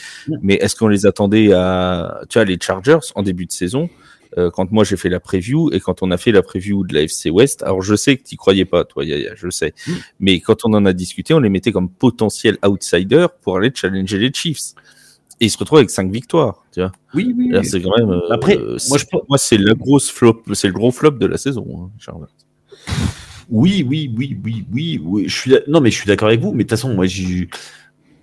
Mais est-ce qu'on les attendait à, tu vois, les Chargers en début de saison? Euh, quand moi j'ai fait la preview et quand on a fait la preview de la FC West, alors je sais que tu croyais pas, toi, Yaya, je sais, Mm. mais quand on en a discuté, on les mettait comme potentiels outsiders pour aller challenger les Chiefs. Et ils se retrouvent avec cinq victoires, tu vois. oui, oui. Là, c'est quand même. euh, Après, moi, c'est- je- moi, c'est la grosse flop, c'est le gros flop de la saison, hein, Charles. Oui, oui, oui, oui, oui, oui. Je suis, non, mais je suis d'accord avec vous. Mais de toute façon, moi, j'ai,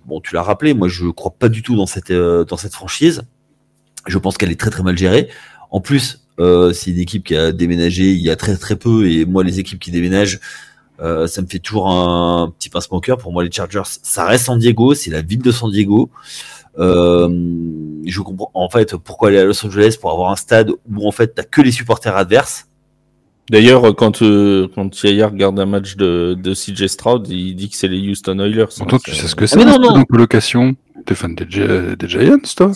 bon, tu l'as rappelé, moi, je crois pas du tout dans cette, euh, dans cette franchise. Je pense qu'elle est très, très mal gérée. En plus, euh, c'est une équipe qui a déménagé il y a très, très peu. Et moi, les équipes qui déménagent, euh, ça me fait toujours un petit pincement au cœur. Pour moi, les Chargers, ça reste San Diego, c'est la ville de San Diego. Euh, je comprends en fait pourquoi aller à Los Angeles pour avoir un stade où en fait t'as que les supporters adverses. D'ailleurs, quand, euh, quand Yaya regarde un match de, de CJ Stroud, il dit que c'est les Houston Oilers. Tu c'est- sais ce que c'est, mais non, non. colocation. T'es fan des Giants, toi?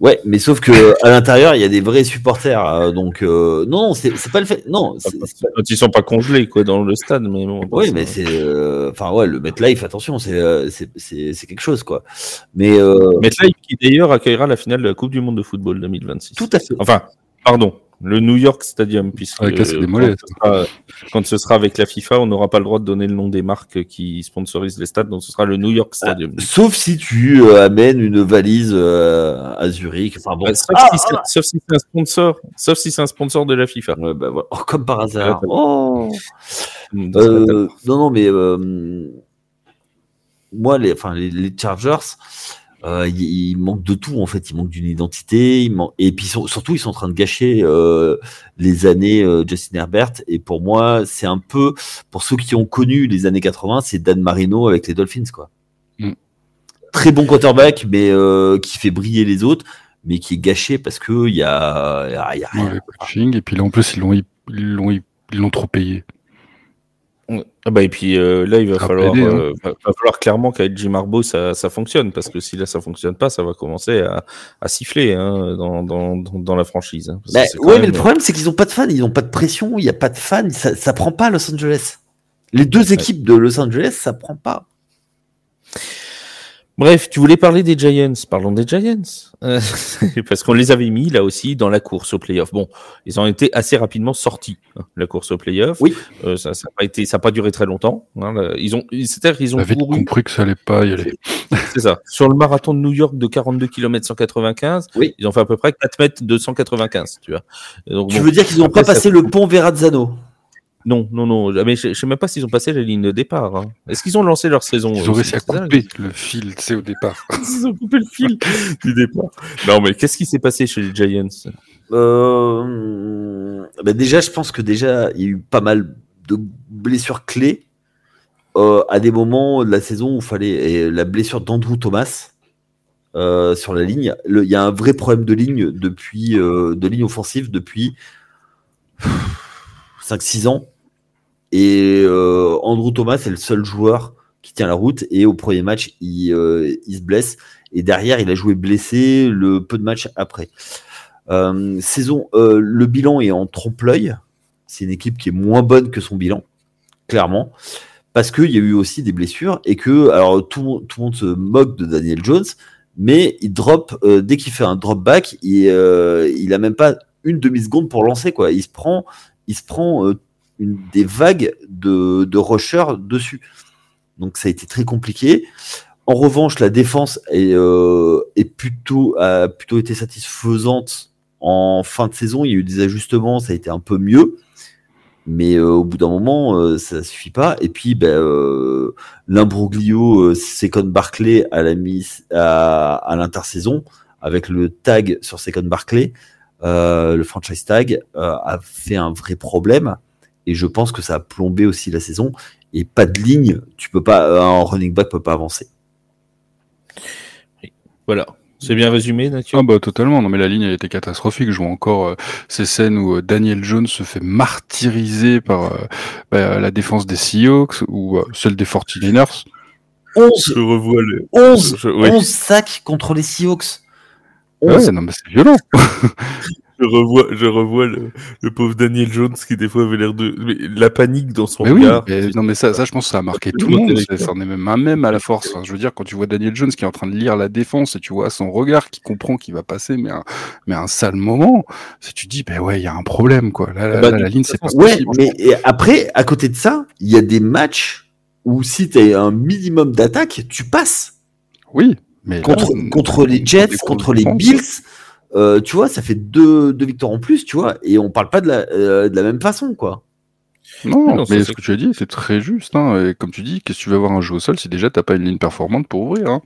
Ouais, mais sauf que à l'intérieur, il y a des vrais supporters. euh, donc euh, non, c'est c'est pas le fait. Non, Quand ils sont pas congelés, quoi, dans le stade, mais bon. oui, mais c'est euh, enfin ouais, le MetLife, attention, c'est euh, c'est c'est c'est quelque chose quoi. Mais euh, MetLife qui d'ailleurs accueillera la finale de la Coupe du Monde de football 2026. tout à fait. Enfin, pardon, le New York Stadium, puisque quand, mollets, ce sera, quand ce sera avec la FIFA, on n'aura pas le droit de donner le nom des marques qui sponsorisent les stades, donc ce sera le New York Stadium. Sauf si tu euh, amènes une valise euh, à Zurich. Enfin bon. Bah, sauf, Ah, si c'est, sauf si c'est un sponsor, sauf si c'est un sponsor de la FIFA. ouais, bah, voilà. Oh, comme par hasard. Ouais, Oh. Euh, non, non, mais euh, moi, les, enfin, les, les Chargers, euh, il, il manque de tout en fait. Il manque d'une identité, il manque... et puis sur- surtout, ils sont en train de gâcher euh, les années euh, Justin Herbert. Et pour moi, c'est un peu pour ceux qui ont connu les années 80, c'est Dan Marino avec les Dolphins, quoi. Mm. Très bon quarterback, mais euh, qui fait briller les autres, mais qui est gâché parce que il y a, y a- il y a rien. Coaching. Et puis là, en plus, ils l'ont ils l'ont ils l'ont trop payé. Ah bah et puis euh, là, il va va falloir, aider, hein. euh, va, va falloir clairement qu'avec Jim Harbaugh ça, ça fonctionne parce que si là ça fonctionne pas, ça va commencer à, à siffler hein, dans, dans, dans, la franchise. hein, Bah, même- mais le problème, c'est qu'ils n'ont pas de fans, ils n'ont pas de pression, il n'y a pas de fans, ça, ça prend pas à Los Angeles. Les deux équipes de Los Angeles, ça prend pas. Bref, tu voulais parler des Giants. Parlons des Giants. Euh, <laughs> parce qu'on les avait mis là aussi dans la course au playoff. Bon, ils ont été assez rapidement sortis, hein, la course au playoff. Oui. Euh, ça n'a pas, été- ça a pas duré très longtemps. hein, là. ils ont, c'est-à-dire qu'ils ont couru, compris que ça allait pas y aller. <laughs> c'est ça, sur le marathon de New York de 42 km 195. Oui. Ils ont fait à peu près 4 mètres de 195, tu vois. Donc, Tu bon, veux dire qu'ils n'ont pas ça- passé le pont Verrazzano? Non, non, non. Mais je, je sais même pas s'ils ont passé la ligne de départ. hein. Est-ce qu'ils ont lancé leur saison Ils euh, ont réussi à couper le fil, tu sais, au départ. <laughs> Ils ont coupé le fil <laughs> du départ. Non, mais qu'est-ce qui s'est passé chez les Giants? Euh, bah Déjà, je pense que déjà, il y a eu pas mal de blessures clés euh, à des moments de la saison où il fallait. Et la blessure d'Andrew Thomas euh, sur la ligne, il y a un vrai problème de ligne depuis euh, de ligne offensive depuis 5-6 ans. Et euh, Andrew Thomas est le seul joueur qui tient la route. Et au premier match, il, euh, il se blesse. Et derrière, il a joué blessé le peu de matchs après. Euh, saison, euh, le bilan est en trompe-l'œil. C'est une équipe qui est moins bonne que son bilan, clairement, parce qu'il y a eu aussi des blessures et que, alors tout, tout le monde se moque de Daniel Jones, mais il drop dès qu'il fait un drop back, il, il même pas une demi seconde pour lancer quoi. Il se prend, il se prend une, des vagues de, de rushers dessus. Donc ça a été très compliqué. En revanche, la défense est, euh, est plutôt, a plutôt été satisfaisante en fin de saison. Il y a eu des ajustements, ça a été un peu mieux. Mais euh, au bout d'un moment, euh, ça suffit pas. Et puis, ben, euh, l'imbroglio Second Barclay à la mise à, l'intersaison avec le tag sur Second Barclay, le franchise tag a fait un vrai problème. Et je pense que ça a plombé aussi la saison. Et pas de ligne, tu peux pas, un running back peut pas avancer. Voilà. C'est bien résumé, Nathan Ah bah totalement, non mais la ligne elle était catastrophique. Je vois encore euh, ces scènes où euh, Daniel Jones se fait martyriser par euh, bah, la défense des Seahawks ou euh, celle des 49ers. 11, Je revois le. 11, Je- oui. 11 sacs contre les Seahawks. Ouais, 11. non mais c'est violent. <laughs> Je revois, je revois le, le pauvre Daniel Jones qui des fois avait l'air de. mais la panique dans son Mais oui, regard. mais, non mais ça, ça je pense que ça a marqué tout le monde. C'en est même un même à la force. Je veux dire, quand tu vois Daniel Jones qui est en train de lire la défense et tu vois son regard qui comprend qu'il va passer, mais un, mais un sale moment, c'est tu te dis, ben ouais, il y a un problème quoi. Là, là, Bah, là, la ligne c'est pas Ouais, possible. mais et après, à côté de ça, il y a des matchs où si tu as un minimum d'attaque, tu passes. Oui, mais Contre, là, contre les Jets, contre les Bills, euh, tu vois, ça fait deux, deux victoires en plus, tu vois, et on parle pas de la, euh, de la même façon, quoi. Non, mais ce que tu as dit, c'est très juste. Hein. Et comme tu dis, qu'est-ce que tu veux avoir un jeu au sol si déjà t'as pas une ligne performante pour ouvrir hein?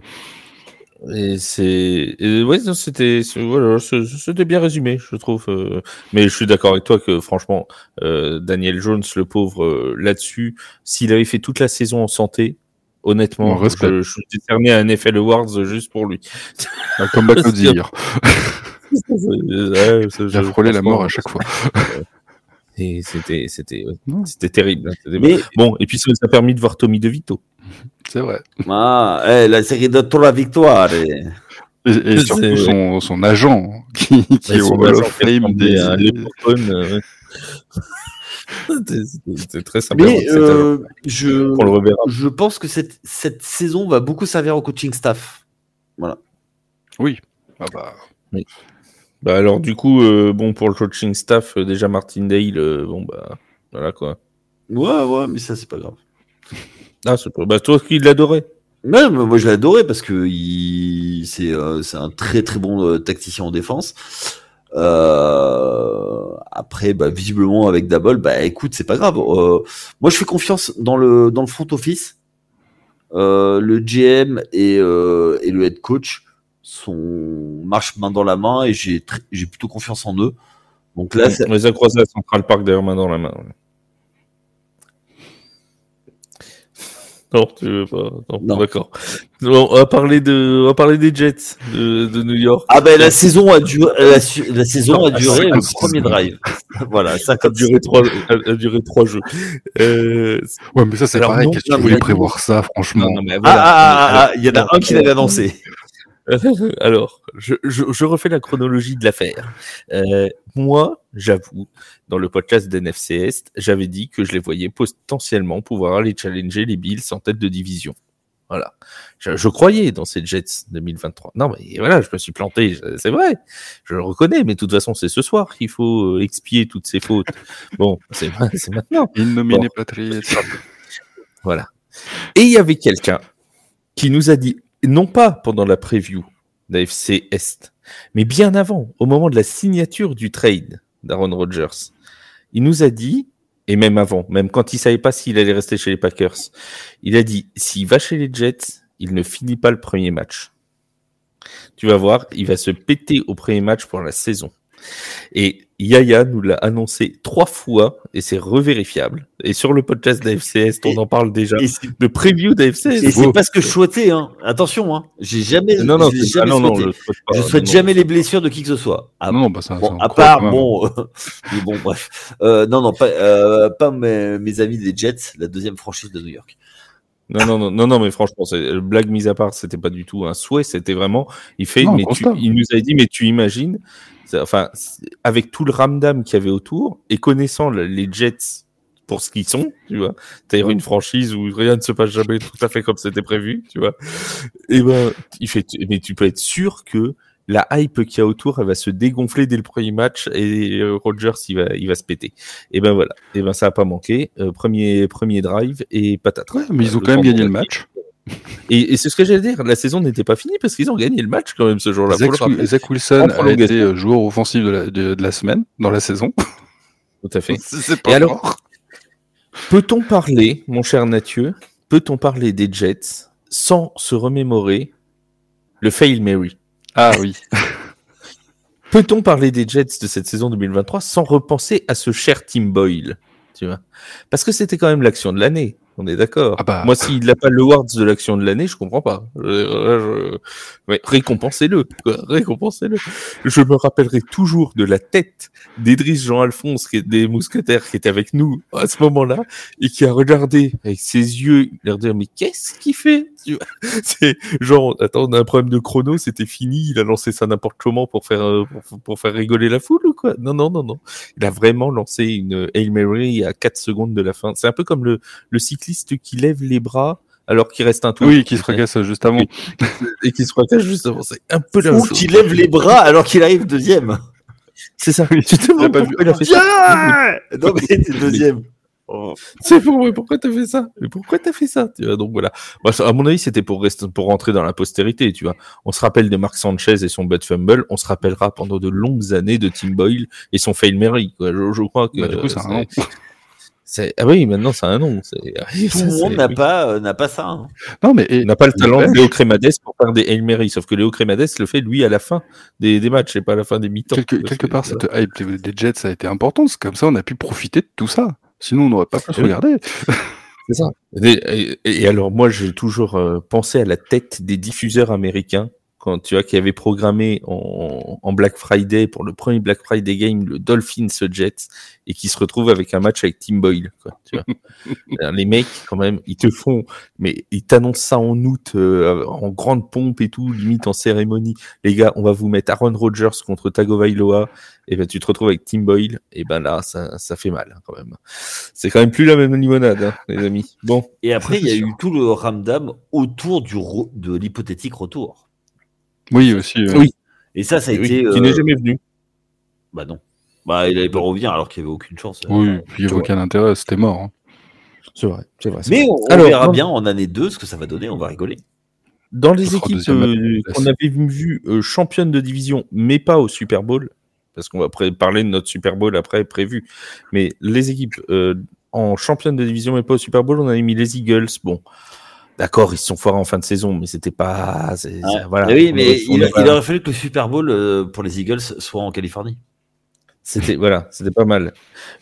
Et c'est. Ouais, c'était. Voilà, c'était bien résumé, je trouve. euh, Mais je suis d'accord avec toi que, franchement, euh, Daniel Jones, le pauvre, euh, là-dessus, s'il avait fait toute la saison en santé, honnêtement, je, je suis décerné un NFL Awards juste pour lui. Un comeback of the Il a frôlé la mort à chaque fois. <laughs> Et c'était, c'était, ouais, <laughs> Non. c'était terrible. hein, Mais, Bon, et puis ça nous a permis de voir Tommy DeVito. C'est vrai. ah, eh, la série de tour la victoire. et- Et, surtout son, son agent qui, qui est au Hall of Fame des. Leprechaun, euh. <laughs> C'était- très sympa. Mais cet euh, je, On le reverra. je pense que cette, cette saison va beaucoup servir au coaching staff. Oui. Ah bah, Bah alors du coup, euh, bon pour le coaching staff, euh, déjà Martindale, euh, bon bah voilà quoi. Ouais, ouais, mais ça, c'est pas grave. Ah c'est pas... bah toi qui l'adorais. Ouais, moi je l'ai adoré parce que il... c'est un très très bon tacticien en défense. Euh, après, bah, visiblement avec Double, bah écoute, c'est pas grave. Moi je fais confiance dans le dans le front office. Euh, le GM et, euh, et le head coach sont marchent main dans la main et j'ai tr- j'ai plutôt confiance en eux. Donc là, On les a croisés à Central Park d'ailleurs main dans la main. ouais. Non, tu veux pas. Non, Non. d'accord. On va parler de, on va parler des Jets de, de New York. ah ben la saison a duré la, su- la saison a duré le 56 premier drive. <laughs> voilà, ça a duré trois, a, duré trois jeux. Euh, Ouais, mais ça c'est pareil. Qu'est-ce que tu voulais prévoir ça, franchement non, non, mais Ah, voilà. ah, ah, ah, il y en a un qui l'avait annoncé. <laughs> Alors, je, je, je refais la chronologie de l'affaire. Euh, moi, j'avoue, dans le podcast d'NFC Est, j'avais dit que je les voyais potentiellement pouvoir aller challenger les Bills en tête de division. Voilà. Je, je croyais dans ces Jets 2023. Non, mais voilà, je me suis planté, c'est vrai. Je le reconnais, mais de toute façon, c'est ce soir qu'il faut euh, expier toutes ces fautes. Bon, c'est maintenant. <laughs> Innominé Bon. Voilà. Et il y avait quelqu'un qui nous a dit, non pas pendant la preview d'AFC Est, mais bien avant, au moment de la signature du trade d'Aaron Rodgers, il nous a dit, et même avant, même quand il savait pas s'il allait rester chez les Packers, il a dit, s'il va chez les Jets, il ne finit pas le premier match. Tu vas voir, il va se péter au premier match pour la saison. Et Yaya nous l'a annoncé trois fois, et c'est revérifiable. Et sur le podcast d'AFC Est, on en parle déjà. Et c'est Le preview d'AFC et Est. c'est pas ce que je souhaitais, hein. Attention, hein. J'ai jamais, Non, non, je l'ai c'est- ah, jamais non, non, souhaité. je souhaite pas, je non, souhaite non. jamais les blessures de qui que ce soit. Ah, Non, bah ça. bon, à part, bon, <laughs> mais bon, bref. Euh, non, non, pas, euh, pas mes, mes amis des Jets, la deuxième franchise de New York. Non, non, non, non, non, mais franchement, c'est- blague mise à part, c'était pas du tout un souhait, c'était vraiment, il fait, Non, mais tu, constat. il nous a dit, mais tu imagines, enfin, avec tout le ramdam qu'il y avait autour, et connaissant le- les Jets pour ce qu'ils sont, tu vois, c'est-à-dire une franchise où rien ne se passe jamais tout à fait comme c'était prévu, tu vois, et ben, il fait, mais tu peux être sûr que la hype qu'il y a autour, elle va se dégonfler dès le premier match et euh, Rogers, il va, il va se péter. Et ben voilà. Et ben ça a pas manqué. Euh, premier, premier drive et patate. Ouais, mais ils ont Le quand même gagné le match. Et, et c'est ce que j'allais dire, la saison n'était pas finie parce qu'ils ont gagné le match quand même ce jour-là. Zach, Wilson a été euh, joueur offensif de la, de, de la semaine, dans la saison. Tout à fait. <laughs> C'est Et alors, peut-on parler, mon cher Mathieu, peut-on parler des Jets sans se remémorer le Fail Mary? Ah oui. <laughs> Peut-on parler des Jets de cette saison 2023 sans repenser à ce cher Tim Boyle tu vois? Parce que c'était quand même l'action de l'année. On est d'accord. Ah bah. Moi, s'il n'a pas le awards de l'action de l'année, je comprends pas. Je- récompensez-le. Récompensez-le. Je me rappellerai toujours de la tête d'Edris Jean-Alphonse, qui est des mousquetaires, qui était avec nous à ce moment-là, et qui a regardé avec ses yeux, leur dire, mais qu'est-ce qu'il fait? <laughs> C'est genre, attends, on a un problème de chrono, c'était fini, il a lancé ça n'importe comment pour faire, euh, pour, pour faire rigoler la foule ou quoi? Non, non, non, non. Il a vraiment lancé une Hail Mary à 4 secondes de la fin. C'est un peu comme le, le cycliste qui lève les bras alors qu'il reste un tour. Oui, qui se recasse juste avant. Et qui se recache juste avant. C'est un peu la Ou qui lève les bras alors qu'il arrive deuxième. C'est ça. Tu te demandes pas pourquoi il a fait ça. Non, mais c'est deuxième. Oh. C'est pour ouais, pourquoi t'as fait ça? Mais pourquoi t'as fait ça? Tu vois, Donc voilà. Bah, ça, à mon avis, c'était pour rester, pour rentrer dans la postérité. Tu vois, on se rappelle de Mark Sanchez et son butt fumble. On se rappellera pendant de longues années de Tim Boyle et son fail Mary. Je, je crois que Bah, du coup, nom. c'est- <laughs> Ah oui, maintenant c'est un nom. C'est- Tout ça, le monde n'a oui. pas, euh, n'a pas ça. hein. Non, mais n'a pas le talent de. Léo Crémades pour faire des Hail Mary, sauf que Léo Crémades le fait lui à la fin des, des matchs et pas à la fin des mi-temps. quelque, part, cette hype des- des Jets a été importante. C'est Comme ça, on a pu profiter de tout ça. Sinon, on n'aurait pas pu se Oui. regarder. C'est ça. Et, et- et alors moi j'ai toujours euh, pensé à la tête des diffuseurs américains quand tu vois qui avaient programmé en, en Black Friday pour le premier Black Friday game le Dolphins Jets et qui se retrouvent avec un match avec Tim Boyle. Quoi, tu vois. <laughs> Les mecs quand même ils te font mais ils t'annoncent ça en août euh, en grande pompe et tout limite en cérémonie. Les gars on va vous mettre Aaron Rodgers contre Tagovailoa et ben tu te retrouves avec Tim Boyle et ben là ça, ça fait mal hein, quand même. C'est quand même plus la même limonade hein, les amis. Bon. Et après, il y a eu tout le ramdam autour du de l'hypothétique retour. Oui, aussi. euh, Oui. Et ça, ça a Oui, été. qui euh, n'est jamais venu. Bah non. Bah, il allait pas revenir alors qu'il n'y avait aucune chance. Oui, puis il n'y avait aucun intérêt, c'était mort. hein. C'est vrai, c'est vrai. Mais vrai. on, on Alors, verra bien en année 2 ce que ça va donner, on va rigoler. Dans les équipes euh, qu'on avait vues euh, championnes de division, mais pas au Super Bowl, parce qu'on va parler de notre Super Bowl après prévu, mais les équipes euh, en championne de division, mais pas au Super Bowl, on avait mis les Eagles. Bon, d'accord, ils se sont foirés en fin de saison, mais c'était pas. c'est- voilà. Mais oui, mais il, il aurait fallu que le Super Bowl euh, pour les Eagles soit en Californie. C'était voilà, c'était pas mal.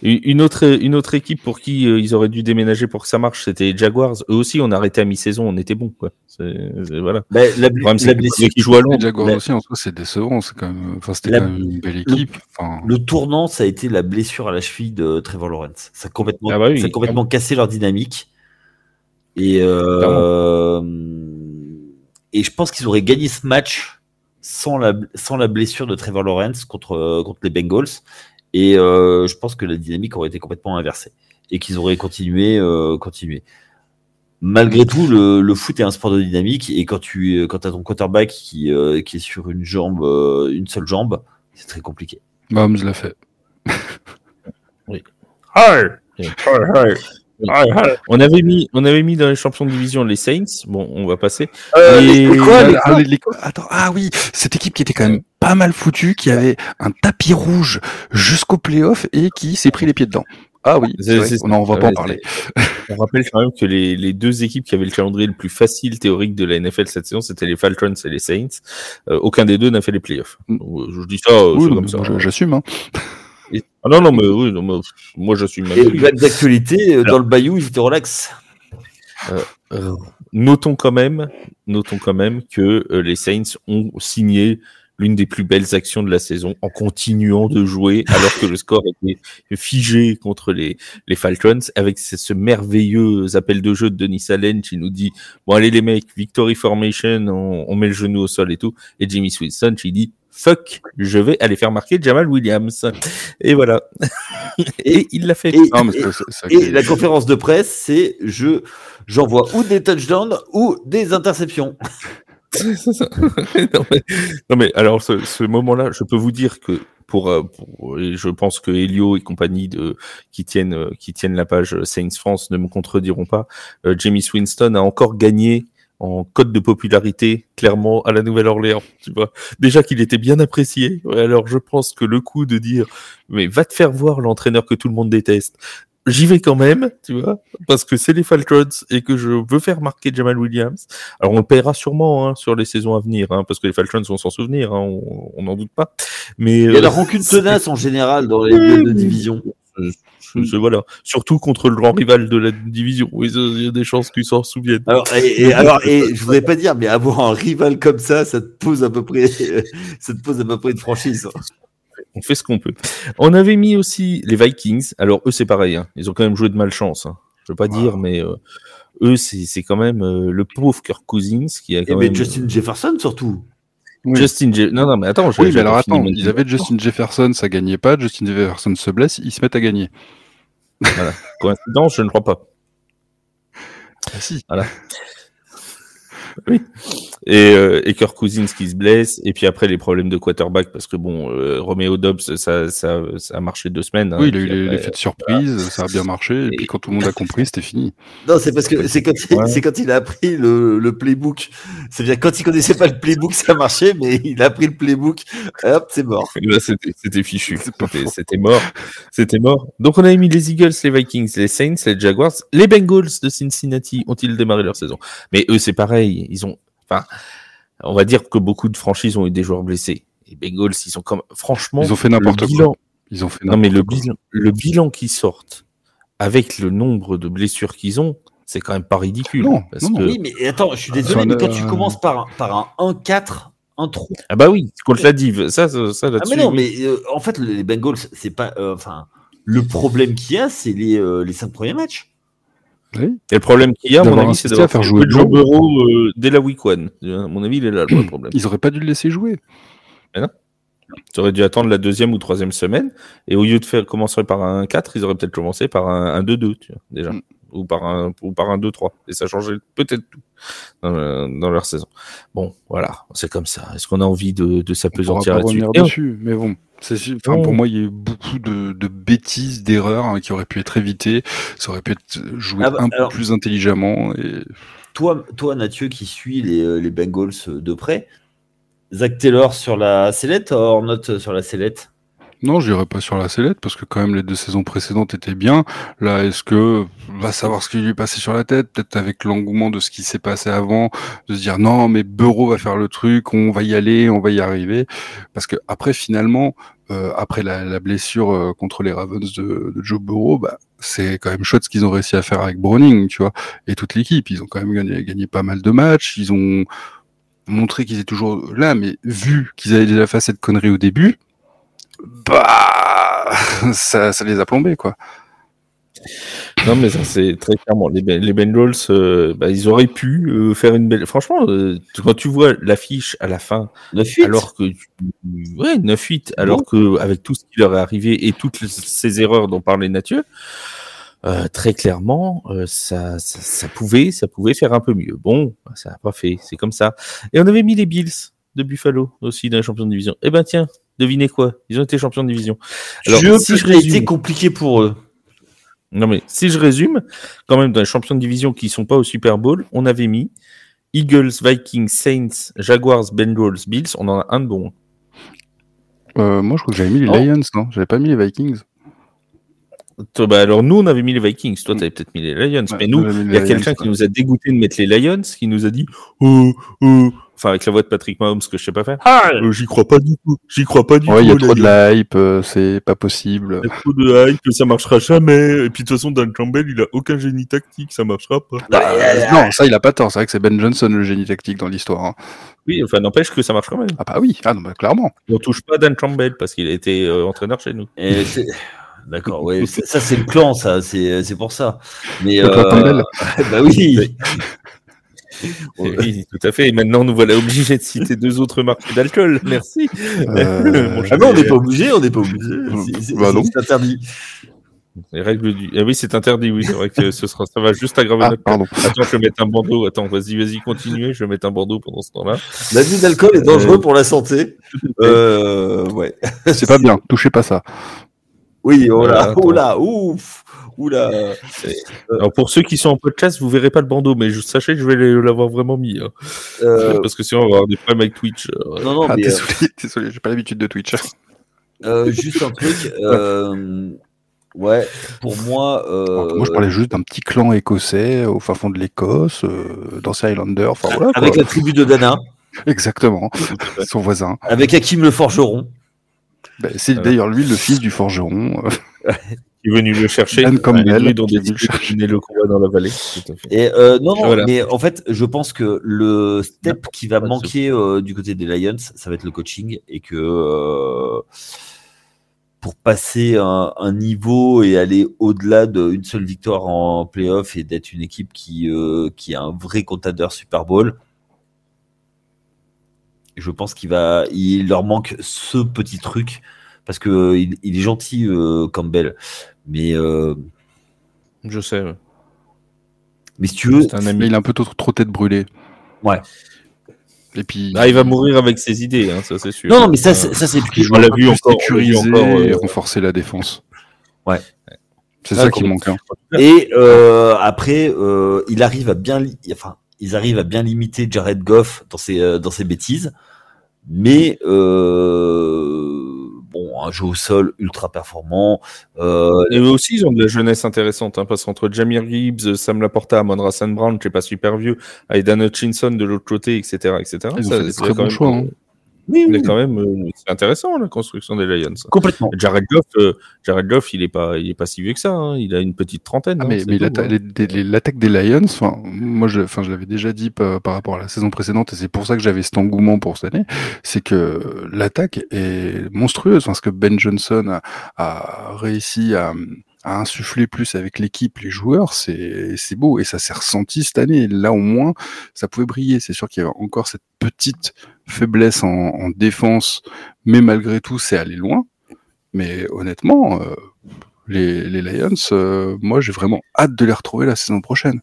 Une autre une autre équipe pour qui euh, ils auraient dû déménager pour que ça marche, c'était les Jaguars. Eux aussi, on a arrêté à mi-saison, on était bon quoi. Voilà. Bah, la, Le problème, c'est la que les. Jaguars la- aussi, en soi, c'est décevant. C'est quand même, enfin, c'était La- quand même une belle équipe. Enfin, le tournant, ça a été la blessure à la cheville de Trevor Lawrence. Ça a complètement, Ah bah oui, ça a complètement cassé leur dynamique. Et, euh, et je pense qu'ils auraient gagné ce match sans la, sans la blessure de Trevor Lawrence contre, euh, contre les Bengals. Et euh, je pense que la dynamique aurait été complètement inversée. Et qu'ils auraient continué, euh, continué. Malgré tout, le, le foot est un sport de dynamique. Et quand tu quand as ton quarterback qui, euh, qui est sur une jambe, euh, une seule jambe, c'est très compliqué. Mahomes l'a fait. Hey! Hey, hey! Hey! On avait mis, on avait mis dans les champions de division les Saints. Bon, on va passer. Euh, Et- les- quoi, les- ah, les- les- Attends, ah oui, cette équipe qui était quand même pas mal foutue, qui avait un tapis rouge jusqu'au playoff et qui s'est pris les pieds dedans. Ah oui, vrai, on en va pas ouais, en parler. On rappelle quand même que les, les deux équipes qui avaient le calendrier le plus facile théorique de la NFL cette saison, c'était les Falcons et les Saints. Euh, aucun des deux n'a fait les playoffs. Mm. Donc, Je dis ça, euh, Oui, comme ça. j'assume. Hein. Ah non, non, mais oui, non, mais, moi je suis Et d'actualité, euh, dans le Bayou, ils étaient relax. Euh, notons quand même, notons quand même que euh, les Saints ont signé l'une des plus belles actions de la saison en continuant de jouer alors que le score était figé contre les, les Falcons. Avec ce, ce merveilleux appel de jeu de Denis Allen qui nous dit bon allez les mecs victory formation on, on met le genou au sol et tout. Et Jimmy Wilson qui dit fuck je vais aller faire marquer Jamal Williams et voilà <laughs> et il l'a fait Et, Non, mais et- c'est- c'est- c'est- et la conférence de presse, c'est je j'envoie ou des touchdowns ou des interceptions. <laughs> Non, mais, non, mais alors ce, ce moment-là, je peux vous dire que pour, euh, pour- et je pense que Elio et compagnie de qui tiennent euh, qui tiennent la page Saints France ne me contrediront pas. Euh, Jamie Winston a encore gagné en code de popularité, clairement, à la Nouvelle-Orléans, tu vois. Déjà qu'il était bien apprécié. Alors, je pense que le coup de dire, mais va te faire voir l'entraîneur que tout le monde déteste. J'y vais quand même, tu vois, parce que c'est les Falcons et que je veux faire marquer Jamal Williams. Alors, on le paiera sûrement hein, sur les saisons à venir, hein, parce que les Falcons vont s'en souvenir, hein, on n'en doute pas. Mais Il y a euh, la rancune tenace en général dans les duels de division. Je- je- voilà, surtout contre le grand rival de la division. Il y a des chances qu'ils s'en souviennent. Alors, et, et- alors, et je voudrais pas dire, mais avoir un rival comme ça, ça te pose à peu près, <laughs> ça te pose à peu près une franchise. On fait ce qu'on peut. On avait mis aussi les Vikings. Alors eux, c'est pareil. hein. Ils ont quand même joué de malchance. Hein. Je veux pas dire, mais euh, eux, c'est quand même euh, le pauvre Kirk Cousins qui a Et quand mais même. Justin Jefferson surtout. Oui. Justin Je- Non, non, mais attends. je- Oui, mais j'avais alors attends, ils avaient Justin Jefferson, ça gagnait pas. Justin Jefferson se blesse, ils se mettent à gagner. Coïncidence, je ne crois pas. Ah si. Et, euh, et Kirk Cousins qui se blesse, et puis après les problèmes de quarterback, parce que bon, euh, Romeo Dobbs, ça, ça, ça a marché deux semaines. hein, Oui, il a eu l'effet de surprise, ça a bien marché, et Et- puis quand tout le monde a compris, c'était fini. Non, c'est parce que c'est quand, Ouais. c'est quand il a appris le, le playbook. C'est-à-dire quand il connaissait pas le playbook, ça marchait, mais il a appris le playbook, hop, c'est mort. <laughs> C'était fichu. C'était mort. C'était mort. Donc, on avait mis les Eagles, les Vikings, les Saints, les Jaguars. Les Bengals de Cincinnati ont-ils démarré leur saison? Mais eux, c'est pareil. Ils ont. Enfin, on va dire que beaucoup de franchises ont eu des joueurs blessés. Les Bengals, ils sont comme. Franchement. Ils ont fait n'importe quoi. bilan- Ils ont fait Non, mais le quoi. bilan, le bilan qui sortent avec le nombre de blessures qu'ils ont, c'est quand même pas ridicule. Non, parce non, que- Oui, mais attends, je suis désolé, Enfin, mais quand euh, tu commences par un, par un 1-4, un trou. Ah bah oui, contre la div. Ça, ça, ça Ah, là-dessus. mais non, oui. mais euh, en fait, les Bengals, c'est pas. euh, Enfin, le problème qu'il y a, c'est les, euh, les 5 premiers matchs. Oui. Et le problème qu'il y a, à mon avis, c'est d'avoir faire jouer Joe. Burrow euh, dès la week one. À mon avis, il est là le <clears throat> problème. Ils auraient pas dû le laisser jouer. Ils auraient dû attendre la deuxième ou troisième semaine. Et au lieu de faire commencer par un 4, ils auraient peut-être commencé par un, un 2-2, tu vois, déjà. Mm. Ou par un, ou par un 2-3. Et ça changeait peut-être tout dans, le- dans leur saison. Bon, voilà. C'est comme ça. Est-ce qu'on a envie de, de s'apesantir là-dessus dessus, mais bon. enfin. Pour moi, il y a eu beaucoup de, de bêtises, d'erreurs hein, qui auraient pu être évitées. Ça aurait pu être joué Ah bah, un peu alors- plus intelligemment. Et... Toi, toi Mathieu, qui suit les, euh, les Bengals de près, Zach Taylor sur la sellette, hors note sur la sellette? Non, je dirais pas sur la sellette parce que quand même les deux saisons précédentes étaient bien. Là, est-ce que va savoir ce qui lui est sur la tête, peut-être avec l'engouement de ce qui s'est passé avant, de se dire non mais Bureau va faire le truc, on va y aller, on va y arriver. Parce que après finalement, euh, après la, blessure euh, contre les Ravens de, de Joe Burrow, bah, c'est quand même chouette ce qu'ils ont réussi à faire avec Browning, tu vois, et toute l'équipe. Ils ont quand même gagné, gagné pas mal de matchs. Ils ont montré qu'ils étaient toujours là, mais vu qu'ils avaient déjà fait cette connerie au début, bah <laughs> ça, ça les a plombés quoi. Non, mais ça, c'est très clairement. Les, Ben- les Bengals, euh, bah, ils auraient pu euh, faire une belle. Franchement, euh, quand tu vois l'affiche à la fin, 9-8 alors que. Ouais, 9-8, alors que avec tout ce qui leur est arrivé et toutes les- ces erreurs dont parlait Mathieu, euh, très clairement, euh, ça, ça, ça pouvait, ça pouvait faire un peu mieux. Bon, bah, ça n'a pas fait, c'est comme ça. Et on avait mis les Bills de Buffalo aussi dans les champions de division. Eh ben tiens, devinez quoi? Ils ont été champions de division. Alors, Jeu si je été compliqué pour eux. non mais si je résume, quand même dans les champions de division qui sont pas au Super Bowl, on avait mis Eagles, Vikings, Saints, Jaguars, Bengals, Bills. On en a un de bon. Euh, moi je crois que j'avais mis les Oh. Lions, non? J'avais pas mis les Vikings. Toi, bah, alors nous on avait mis les Vikings, toi tu avais peut-être mis les Lions, Ouais, mais nous il y a quelqu'un qui nous a dégoûté de mettre les Lions, qui nous a dit oh, oh. Enfin avec la voix de Patrick Mahomes que je sais pas faire. Euh, j'y crois pas du tout, j'y crois pas du Ouais, il y a tout. trop de la hype, euh, c'est pas possible. Il y a trop de hype, ça marchera jamais. Et puis de toute façon, Dan Campbell, il a aucun génie tactique, ça marchera pas. Bah, euh, non, ça il a pas tort. C'est vrai que c'est Ben Johnson le génie tactique dans l'histoire. hein. Oui, enfin n'empêche que ça marche quand même. Ah bah oui, ah non, bah, clairement. On touche pas Dan Campbell parce qu'il a été euh, entraîneur chez nous. Et c'est- D'accord, ouais, ça c'est le clan, ça, c'est c'est pour ça. Mais Campbell. <laughs> bah oui. Oui, tout à fait. Et maintenant, nous voilà obligés de citer deux autres marques d'alcool. Merci. Euh, Ah non, on n'est pas obligé, on n'est pas obligé. C'est- c'est- Bah interdit. Les règles du. Ah oui, c'est interdit. Oui, c'est vrai que ce sera. Ça va juste aggraver Ah, notre. pardon. Attends, je vais mettre un bandeau. Attends, vas-y, vas-y, continuez. Je vais mettre un bandeau pendant ce temps-là. L'abus d'alcool est dangereux Euh, pour la santé. <laughs> Euh, ouais. C'est pas bien, touchez pas ça. Oui, oh là, oh là, ouf. Oula. Alors pour ceux qui sont en podcast, vous verrez pas le bandeau, mais je, sachez que je vais l'avoir vraiment mis. hein. Euh, Parce que sinon on va avoir des problèmes avec Twitch. euh. non, non, Ah, mais euh, désolé, <laughs> désolé, j'ai pas l'habitude de Twitch. euh, juste un truc. <laughs> euh, ouais, pour moi. euh, Moi, je parlais juste d'un petit clan écossais au fin fond de l'Écosse, euh, dans ces Highlanders. Enfin, voilà, avec quoi. la tribu de Dana, <laughs> Exactement, son voisin. avec Hakim le forgeron. Ben, c'est d'ailleurs lui le fils du forgeron. Qui est venu le chercher. Dan Campbell, Un druide ont qui venu le combat dans la vallée. Tout à fait. Et euh, non, non, Voilà. mais en fait, je pense que le step qui va manquer euh, du côté des Lions, ça va être le coaching et que euh, pour passer un, un niveau et aller au-delà d'une seule victoire en playoff et d'être une équipe qui, euh, qui a un vrai contender Super Bowl, je pense qu'il va, il leur manque ce petit truc parce que euh, il, il est gentil euh, Campbell, mais euh, Je sais. ouais. mais si tu veux, C'est un ami. il a un peu trop, trop tête brûlée. Ouais. Et puis. Ah, il va mourir avec ses idées, hein, ça c'est sûr. non, non, mais ça, c'est- ça c'est on l'a l'a vu encore, sécuriser encore, et renforcer la défense. Ouais. C'est Ah, ça qui manque. hein. Et euh, après, euh, il arrive à bien, li- enfin, ils arrivent à bien limiter Jared Goff dans ses euh, dans ses bêtises, mais euh, bon, un jeu au sol ultra performant. Euh, Et eux aussi, ils ont de la jeunesse intéressante, hein, parce qu'entre Jamir Gibbs, Sam Laporta, Amon Rassan Brown, qui est pas super vieux, Aidan Hutchinson de l'autre côté, etc., etc. Ils ont ça- fait des c'est très bons choix. hein. Oui, oui, quand même, euh, c'est intéressant la construction des Lions. complètement. Jared Goff, euh, Jared Goff, il est pas, il est pas si vieux que ça. hein. Il a une petite trentaine. Ah, hein, mais mais hein. des- l'attaque des Lions, enfin, moi, je, enfin, je l'avais déjà dit par, par rapport à la saison précédente, et c'est pour ça que j'avais cet engouement pour cette année, c'est que l'attaque est monstrueuse. Enfin, ce que Ben Johnson a, a réussi à, à insuffler plus avec l'équipe, les joueurs, c'est beau, et ça s'est ressenti cette année. Là, au moins, ça pouvait briller. C'est sûr qu'il y avait encore cette petite faiblesse en, en défense, mais malgré tout, c'est allé loin. Mais honnêtement, euh, les, les Lions, euh, moi j'ai vraiment hâte de les retrouver la saison prochaine.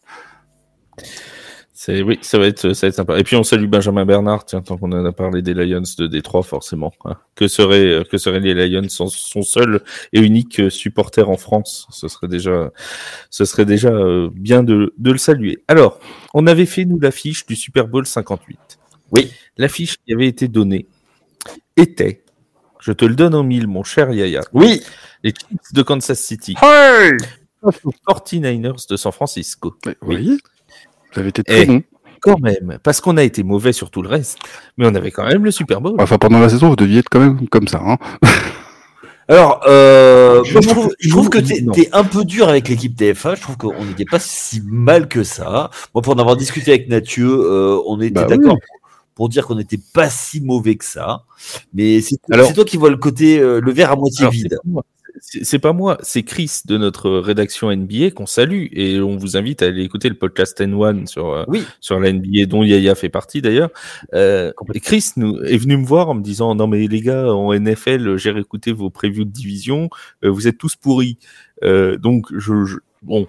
C'est oui, ça va être, ça va être sympa. Et puis on salue Benjamin Bernard, tiens, tant qu'on en a parlé des Lions de Détroit, forcément. hein. Que seraient, que seraient les Lions sans son seul et unique euh, supporter en France? Ce serait déjà, ce serait déjà euh, bien de, de le saluer. Alors, on avait fait nous l'affiche du Super Bowl 58. Oui. L'affiche qui avait été donnée était, je te le donne en mille, mon cher Yaya, Oui, les Chiefs de Kansas City, Hey! face aux 49ers de San Francisco. Oui. Vous avez été très Eh. bon. quand même, parce qu'on a été mauvais sur tout le reste, mais on avait quand même le Super Bowl. Enfin, pendant la saison, vous deviez être quand même comme ça. Hein. <laughs> Alors, euh, Je moi, je trouve- trouve, je trouve que t'es non. t'es un peu dur avec l'équipe TFA. Je trouve qu'on n'était pas si mal que ça. Moi, pour en avoir discuté avec Mathieu, euh, on était Bah d'accord oui. pour, pour dire qu'on n'était pas si mauvais que ça. Mais c'est toi qui vois le côté, euh, le verre à moitié Alors, vide. C'est pas moi. C'est Chris de notre rédaction NBA qu'on salue et on vous invite à aller écouter le podcast N1 sur, euh, Oui. sur la NBA dont Yaya fait partie d'ailleurs. Euh, et Chris nous, est venu me voir en me disant non mais les gars en NFL j'ai réécouté vos previews de division, euh, vous êtes tous pourris. Euh, donc je, je- bon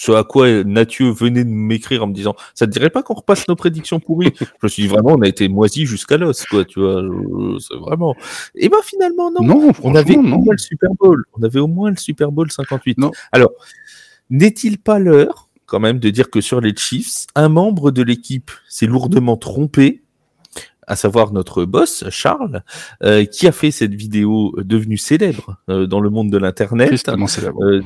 ce à quoi Nathieu venait de m'écrire en me disant ça te dirait pas qu'on repasse nos prédictions pourries? Je me suis dit vraiment on a été moisi jusqu'à l'os quoi tu vois c'est vraiment et ben finalement non Non, on avait au moins le Super Bowl. On avait au moins le Super Bowl 58. Non. Alors, n'est-il pas l'heure, quand même, de dire que sur les Chiefs, un membre de l'équipe s'est lourdement trompé, à savoir notre boss, Charles, euh, qui a fait cette vidéo devenue célèbre euh, dans le monde de l'Internet. Tristement célèbre. Euh,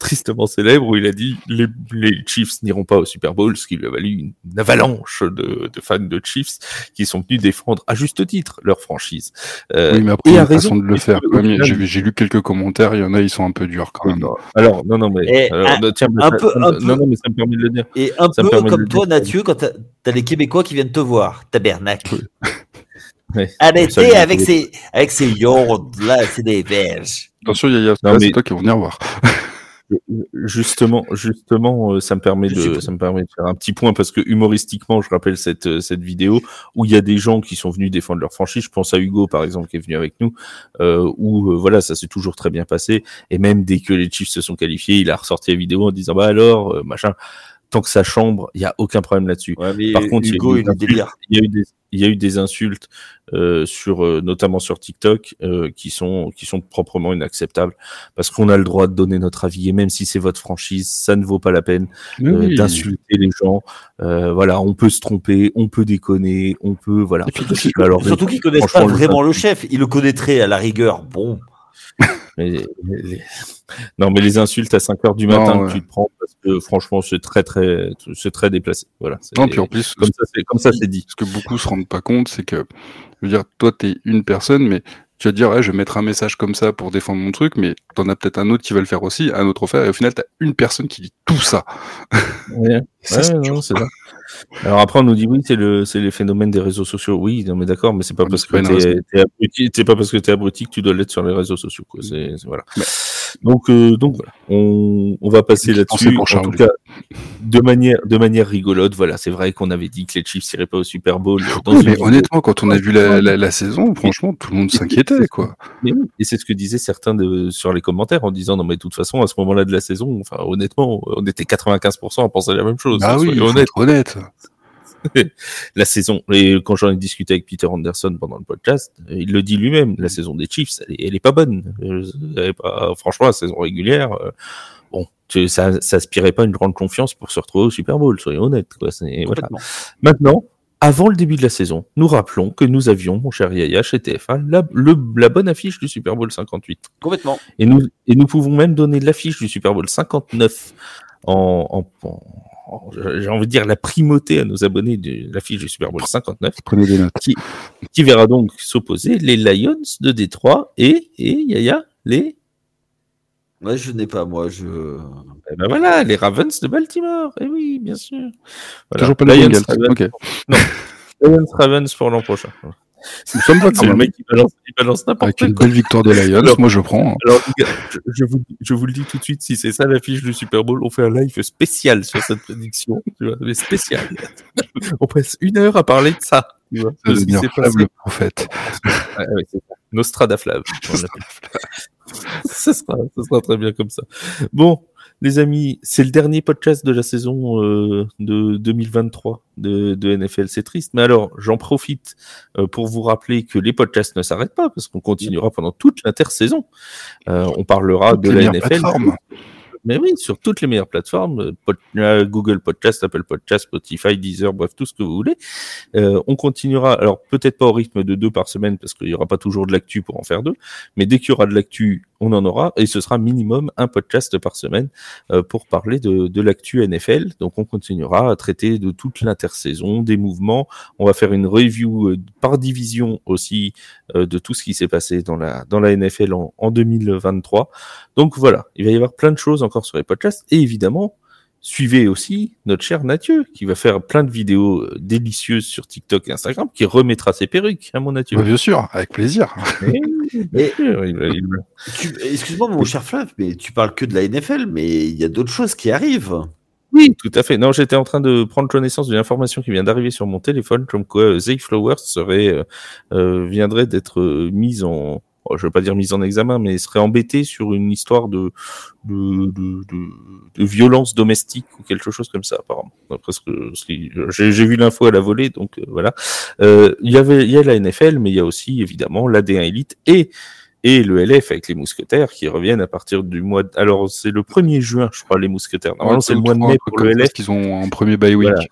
tristement célèbre où il a dit les, les Chiefs n'iront pas au Super Bowl, ce qui lui a valu une, une avalanche de, de fans de Chiefs qui sont venus défendre à juste titre leur franchise. Euh, oui, mais après, et il y a une façon raison, de le faire. J'ai j'ai lu quelques commentaires, il y en a, ils sont un peu durs quand même. Alors, non, non, mais, alors, un- tiens, un ça- peu- un peu- non, non, mais ça me permet de le dire. Et un Ça peu comme toi. Nathieu, quand t'as as les Québécois qui viennent te voir, tabernacle. Ouais. Arrêtez avec ces, avec ces yachts là, c'est des verges. Attention, Yaya, mais- c'est toi qui vas venir voir. <laughs> Justement, justement, euh, ça me permet Je de, ça me permet de faire un petit point parce que humoristiquement, je rappelle cette euh, cette vidéo où il y a des gens qui sont venus défendre leur franchise. Je pense à Hugo par exemple qui est venu avec nous, euh, où euh, voilà, ça s'est toujours très bien passé. Et même dès que les Chiefs se sont qualifiés, il a ressorti la vidéo en disant bah alors euh, machin. Tant que ça chambre, il y a aucun problème là-dessus. Ouais, Par contre, il y a Hugo, eu il des est délire. il y a eu des, il y a eu des insultes euh, sur, euh, notamment sur TikTok, euh, qui sont, qui sont proprement inacceptables, parce qu'on a le droit de donner notre avis, et même si c'est votre franchise, ça ne vaut pas la peine euh, oui. d'insulter les gens. Euh, voilà, on peut se tromper, on peut déconner, on peut, voilà. Puis, surtout, Alors, surtout qu'ils connaissent pas vraiment le chef. Ils le connaîtraient à la rigueur. Bon. <laughs> Mais les- <laughs> Non, mais les insultes à 5 heures du matin Non, ouais. que tu te prends, parce que franchement, c'est très, très, c'est très déplacé. Voilà. Non, puis en plus, comme ça, c'est, comme ça, c'est dit. ce que beaucoup se rendent pas compte, c'est que, je veux dire, toi, t'es une personne, mais tu vas te dire, ouais, je vais mettre un message comme ça pour défendre mon truc, mais t'en as peut-être un autre qui va le faire aussi, un autre faire, et au final, t'as une personne qui dit tout ça. Ouais. Et <laughs> ça, Ouais, c'est non, dur. c'est ça. Alors après, on nous dit oui, c'est le, c'est les phénomènes des réseaux sociaux. Oui, non, mais d'accord, mais c'est pas parce que t'es, t'es abruti, c'est pas parce que t'es abruti que tu dois l'être sur les réseaux sociaux, quoi. C'est, c'est- voilà. Donc, euh, donc voilà. On, on va passer là-dessus. En tout cas, de manière, de manière rigolote, voilà. C'est vrai qu'on avait dit que les Chiefs iraient pas au Super Bowl. <laughs> Dans mais honnêtement, quand on a vu la, la, la saison, franchement, tout le monde s'inquiétait, quoi. Mais oui, et c'est ce que disaient certains de, sur les commentaires en disant non mais de toute façon à ce moment-là de la saison, enfin honnêtement, on était 95% à penser la même chose. Ah oui, être honnête. <laughs> La saison, et quand j'en ai discuté avec Peter Anderson pendant le podcast, il le dit lui-même, la saison des Chiefs, elle est, elle est pas bonne. Elle est pas- franchement, la saison régulière, euh, bon, ça, ça aspirait pas une grande confiance pour se retrouver au Super Bowl, soyons honnêtes. Quoi. Voilà. Maintenant, avant le début de la saison, nous rappelons que nous avions, mon cher Yaya, chez TF1, la, le- la bonne affiche du Super Bowl 58. Complètement. Et nous, et nous pouvons même donner l'affiche du Super Bowl 59 en, en- en- en- j'ai envie de dire la primauté à nos abonnés de l'affiche du Super Bowl 59, Prenez des notes. qui verra donc s'opposer les Lions de Détroit et, et Yaya, les, Ouais, je n'ai pas, moi. Je. eh ben voilà, les Ravens de Baltimore. Et oui, bien sûr. Voilà. Toujours pas les Lions. Ravens, Ok. Lions Ravens pour l'an prochain. Nous sommes pas C'est le mec qui balance, il balance n'importe Avec quoi. une belle victoire des Lions, Alors- moi je prends. Alors, je, je vous, je vous le dis tout de suite, si c'est ça l'affiche du Super Bowl, on fait un live spécial sur cette prédiction, tu vois, mais spécial. <laughs> on passe une heure à parler de ça, tu vois, de ce qui s'est passé. le prophète. Ouais, ouais, c'est ça. <laughs> Sera, ça sera très bien comme ça. Bon, les amis, c'est le dernier podcast de la saison euh, de 2023 de, de NFL. C'est triste, mais alors j'en profite euh, pour vous rappeler que les podcasts ne s'arrêtent pas parce qu'on continuera pendant toute l'intersaison. Euh, on parlera Toutes de la NFL. plateformes. Mais oui, sur toutes les meilleures plateformes, euh, pod- Google Podcast, Apple Podcast, Spotify, Deezer, bref, tout ce que vous voulez. Euh, on continuera, alors peut-être pas au rythme de deux par semaine, parce qu'il y aura pas toujours de l'actu pour en faire deux, mais dès qu'il y aura de l'actu, on en aura, et ce sera minimum un podcast par semaine euh, pour parler de, de l'actu NFL. Donc on continuera à traiter de toute l'intersaison, des mouvements. On va faire une review euh, par division aussi euh, de tout ce qui s'est passé dans la, dans la NFL en, en 2023. Donc voilà, il va y avoir plein de choses encore sur les podcasts. Et évidemment, suivez aussi notre cher Mathieu, qui va faire plein de vidéos euh, délicieuses sur TikTok et Instagram, qui remettra ses perruques, hein, mon Mathieu. Bah, bien sûr, avec plaisir. <laughs> Excuse-moi, mon cher Flav, mais tu parles que de la NFL, mais il y a d'autres choses qui arrivent. Oui, tout à fait. Non, j'étais en train de prendre connaissance d'une information qui vient d'arriver sur mon téléphone, comme quoi euh, Zay Flowers serait, euh, euh, viendrait d'être euh, mise en, je veux pas dire mise en examen, mais serait embêté sur une histoire de, de, de, de, de violence domestique ou quelque chose comme ça, apparemment. Ce que, j'ai, j'ai vu l'info à la volée, donc euh, voilà. Euh, Il y avait, il y a la NFL, mais il y a aussi évidemment la D1 Elite et et le LF avec les mousquetaires qui reviennent à partir du mois. De... Alors c'est le 1er juin, je crois, les mousquetaires. Normalement c'est le mois de mai pour le LF. Qu'ils ont un premier bye week. Voilà.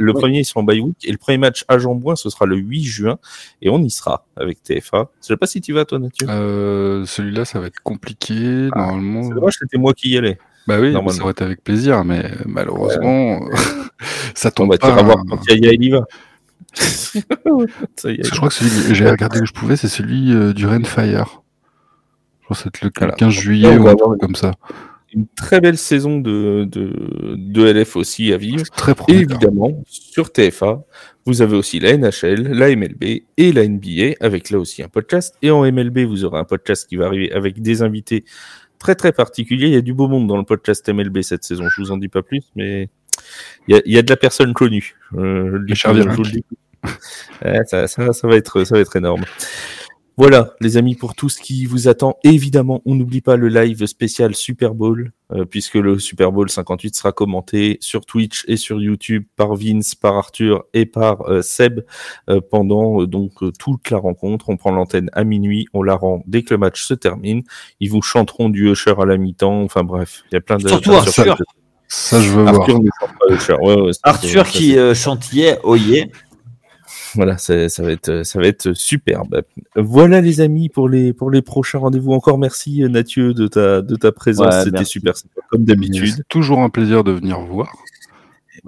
Le premier, ils sont en bye week. Et le premier match à Jambouin, ce sera le 8 juin. Et on y sera avec TFA. Je sais pas si tu vas, toi, Mathieu. Euh, Celui-là, ça va être compliqué. Normalement. C'est dommage, c'était moi qui y allais. Bah oui, Normalement. ça aurait été avec plaisir, mais malheureusement, <laughs> ça On tombe va pas. te voir quand Yaya, il y va. <laughs> Ça y est. Parce que je crois que celui que j'ai regardé où je pouvais, c'est celui euh, du Rainfire. Je pense que c'est le Voilà. 15 juillet on ou un avoir truc comme ça. Une très belle saison de, de, de LF aussi à vivre. Très Et évidemment, sur TFA, vous avez aussi la NHL, la MLB et la NBA, avec là aussi un podcast. Et en MLB, vous aurez un podcast qui va arriver avec des invités très très particuliers. Il y a du beau monde dans le podcast MLB cette saison. Je vous en dis pas plus, mais il y a, il y a de la personne connue. Euh, Richard Virenque. <laughs> ça, ça, ça va être, ça va être énorme. Voilà, les amis, pour tout ce qui vous attend. Évidemment, on n'oublie pas le live spécial Super Bowl, euh, puisque le Super Bowl 58 sera commenté sur Twitch et sur YouTube par Vince, par Arthur et par euh, Seb euh, pendant donc toute la rencontre. On prend l'antenne à minuit, on la rend dès que le match se termine. Ils vous chanteront du Usher à la mi-temps. Enfin bref, il y a plein de. Surtout Arthur. Ça, je veux Arthur voir. ne chante pas Usher. Ouais, ouais, c'est- Arthur ça, qui c'est- euh, chantier, oyez. Voilà, ça, ça va être, ça va être superbe. Voilà les amis pour les pour les prochains rendez-vous. Encore merci Mathieu de ta de ta présence, Ouais, c'était super sympa, comme d'habitude. Toujours un plaisir de venir voir.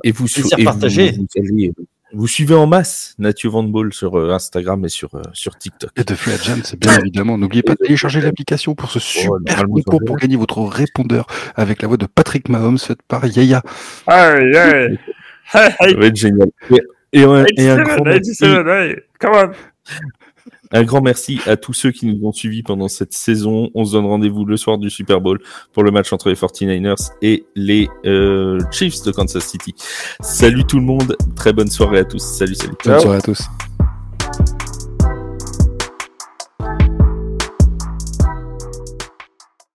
Et vous, Plaisir et vous- partagé. Vous, vous suivez en masse Mathieu Van Ball sur euh, Instagram et sur euh, sur TikTok. Et de Free Agent, c'est bien évidemment. N'oubliez pas de télécharger l'application pour ce super normalement, ça concours pour gagner votre répondeur avec la voix de Patrick Mahomes faite par Yaya. Hey. Hey, Ça va être génial. Et, et un, et un 87, grand merci, 87, hey. Come on. un grand merci à tous ceux qui nous ont suivis pendant cette saison. On se donne rendez-vous le soir du Super Bowl pour le match entre les 49ers et les euh, Chiefs de Kansas City. Salut tout le monde, très bonne soirée à tous. Salut, salut. Bonne soirée à tous.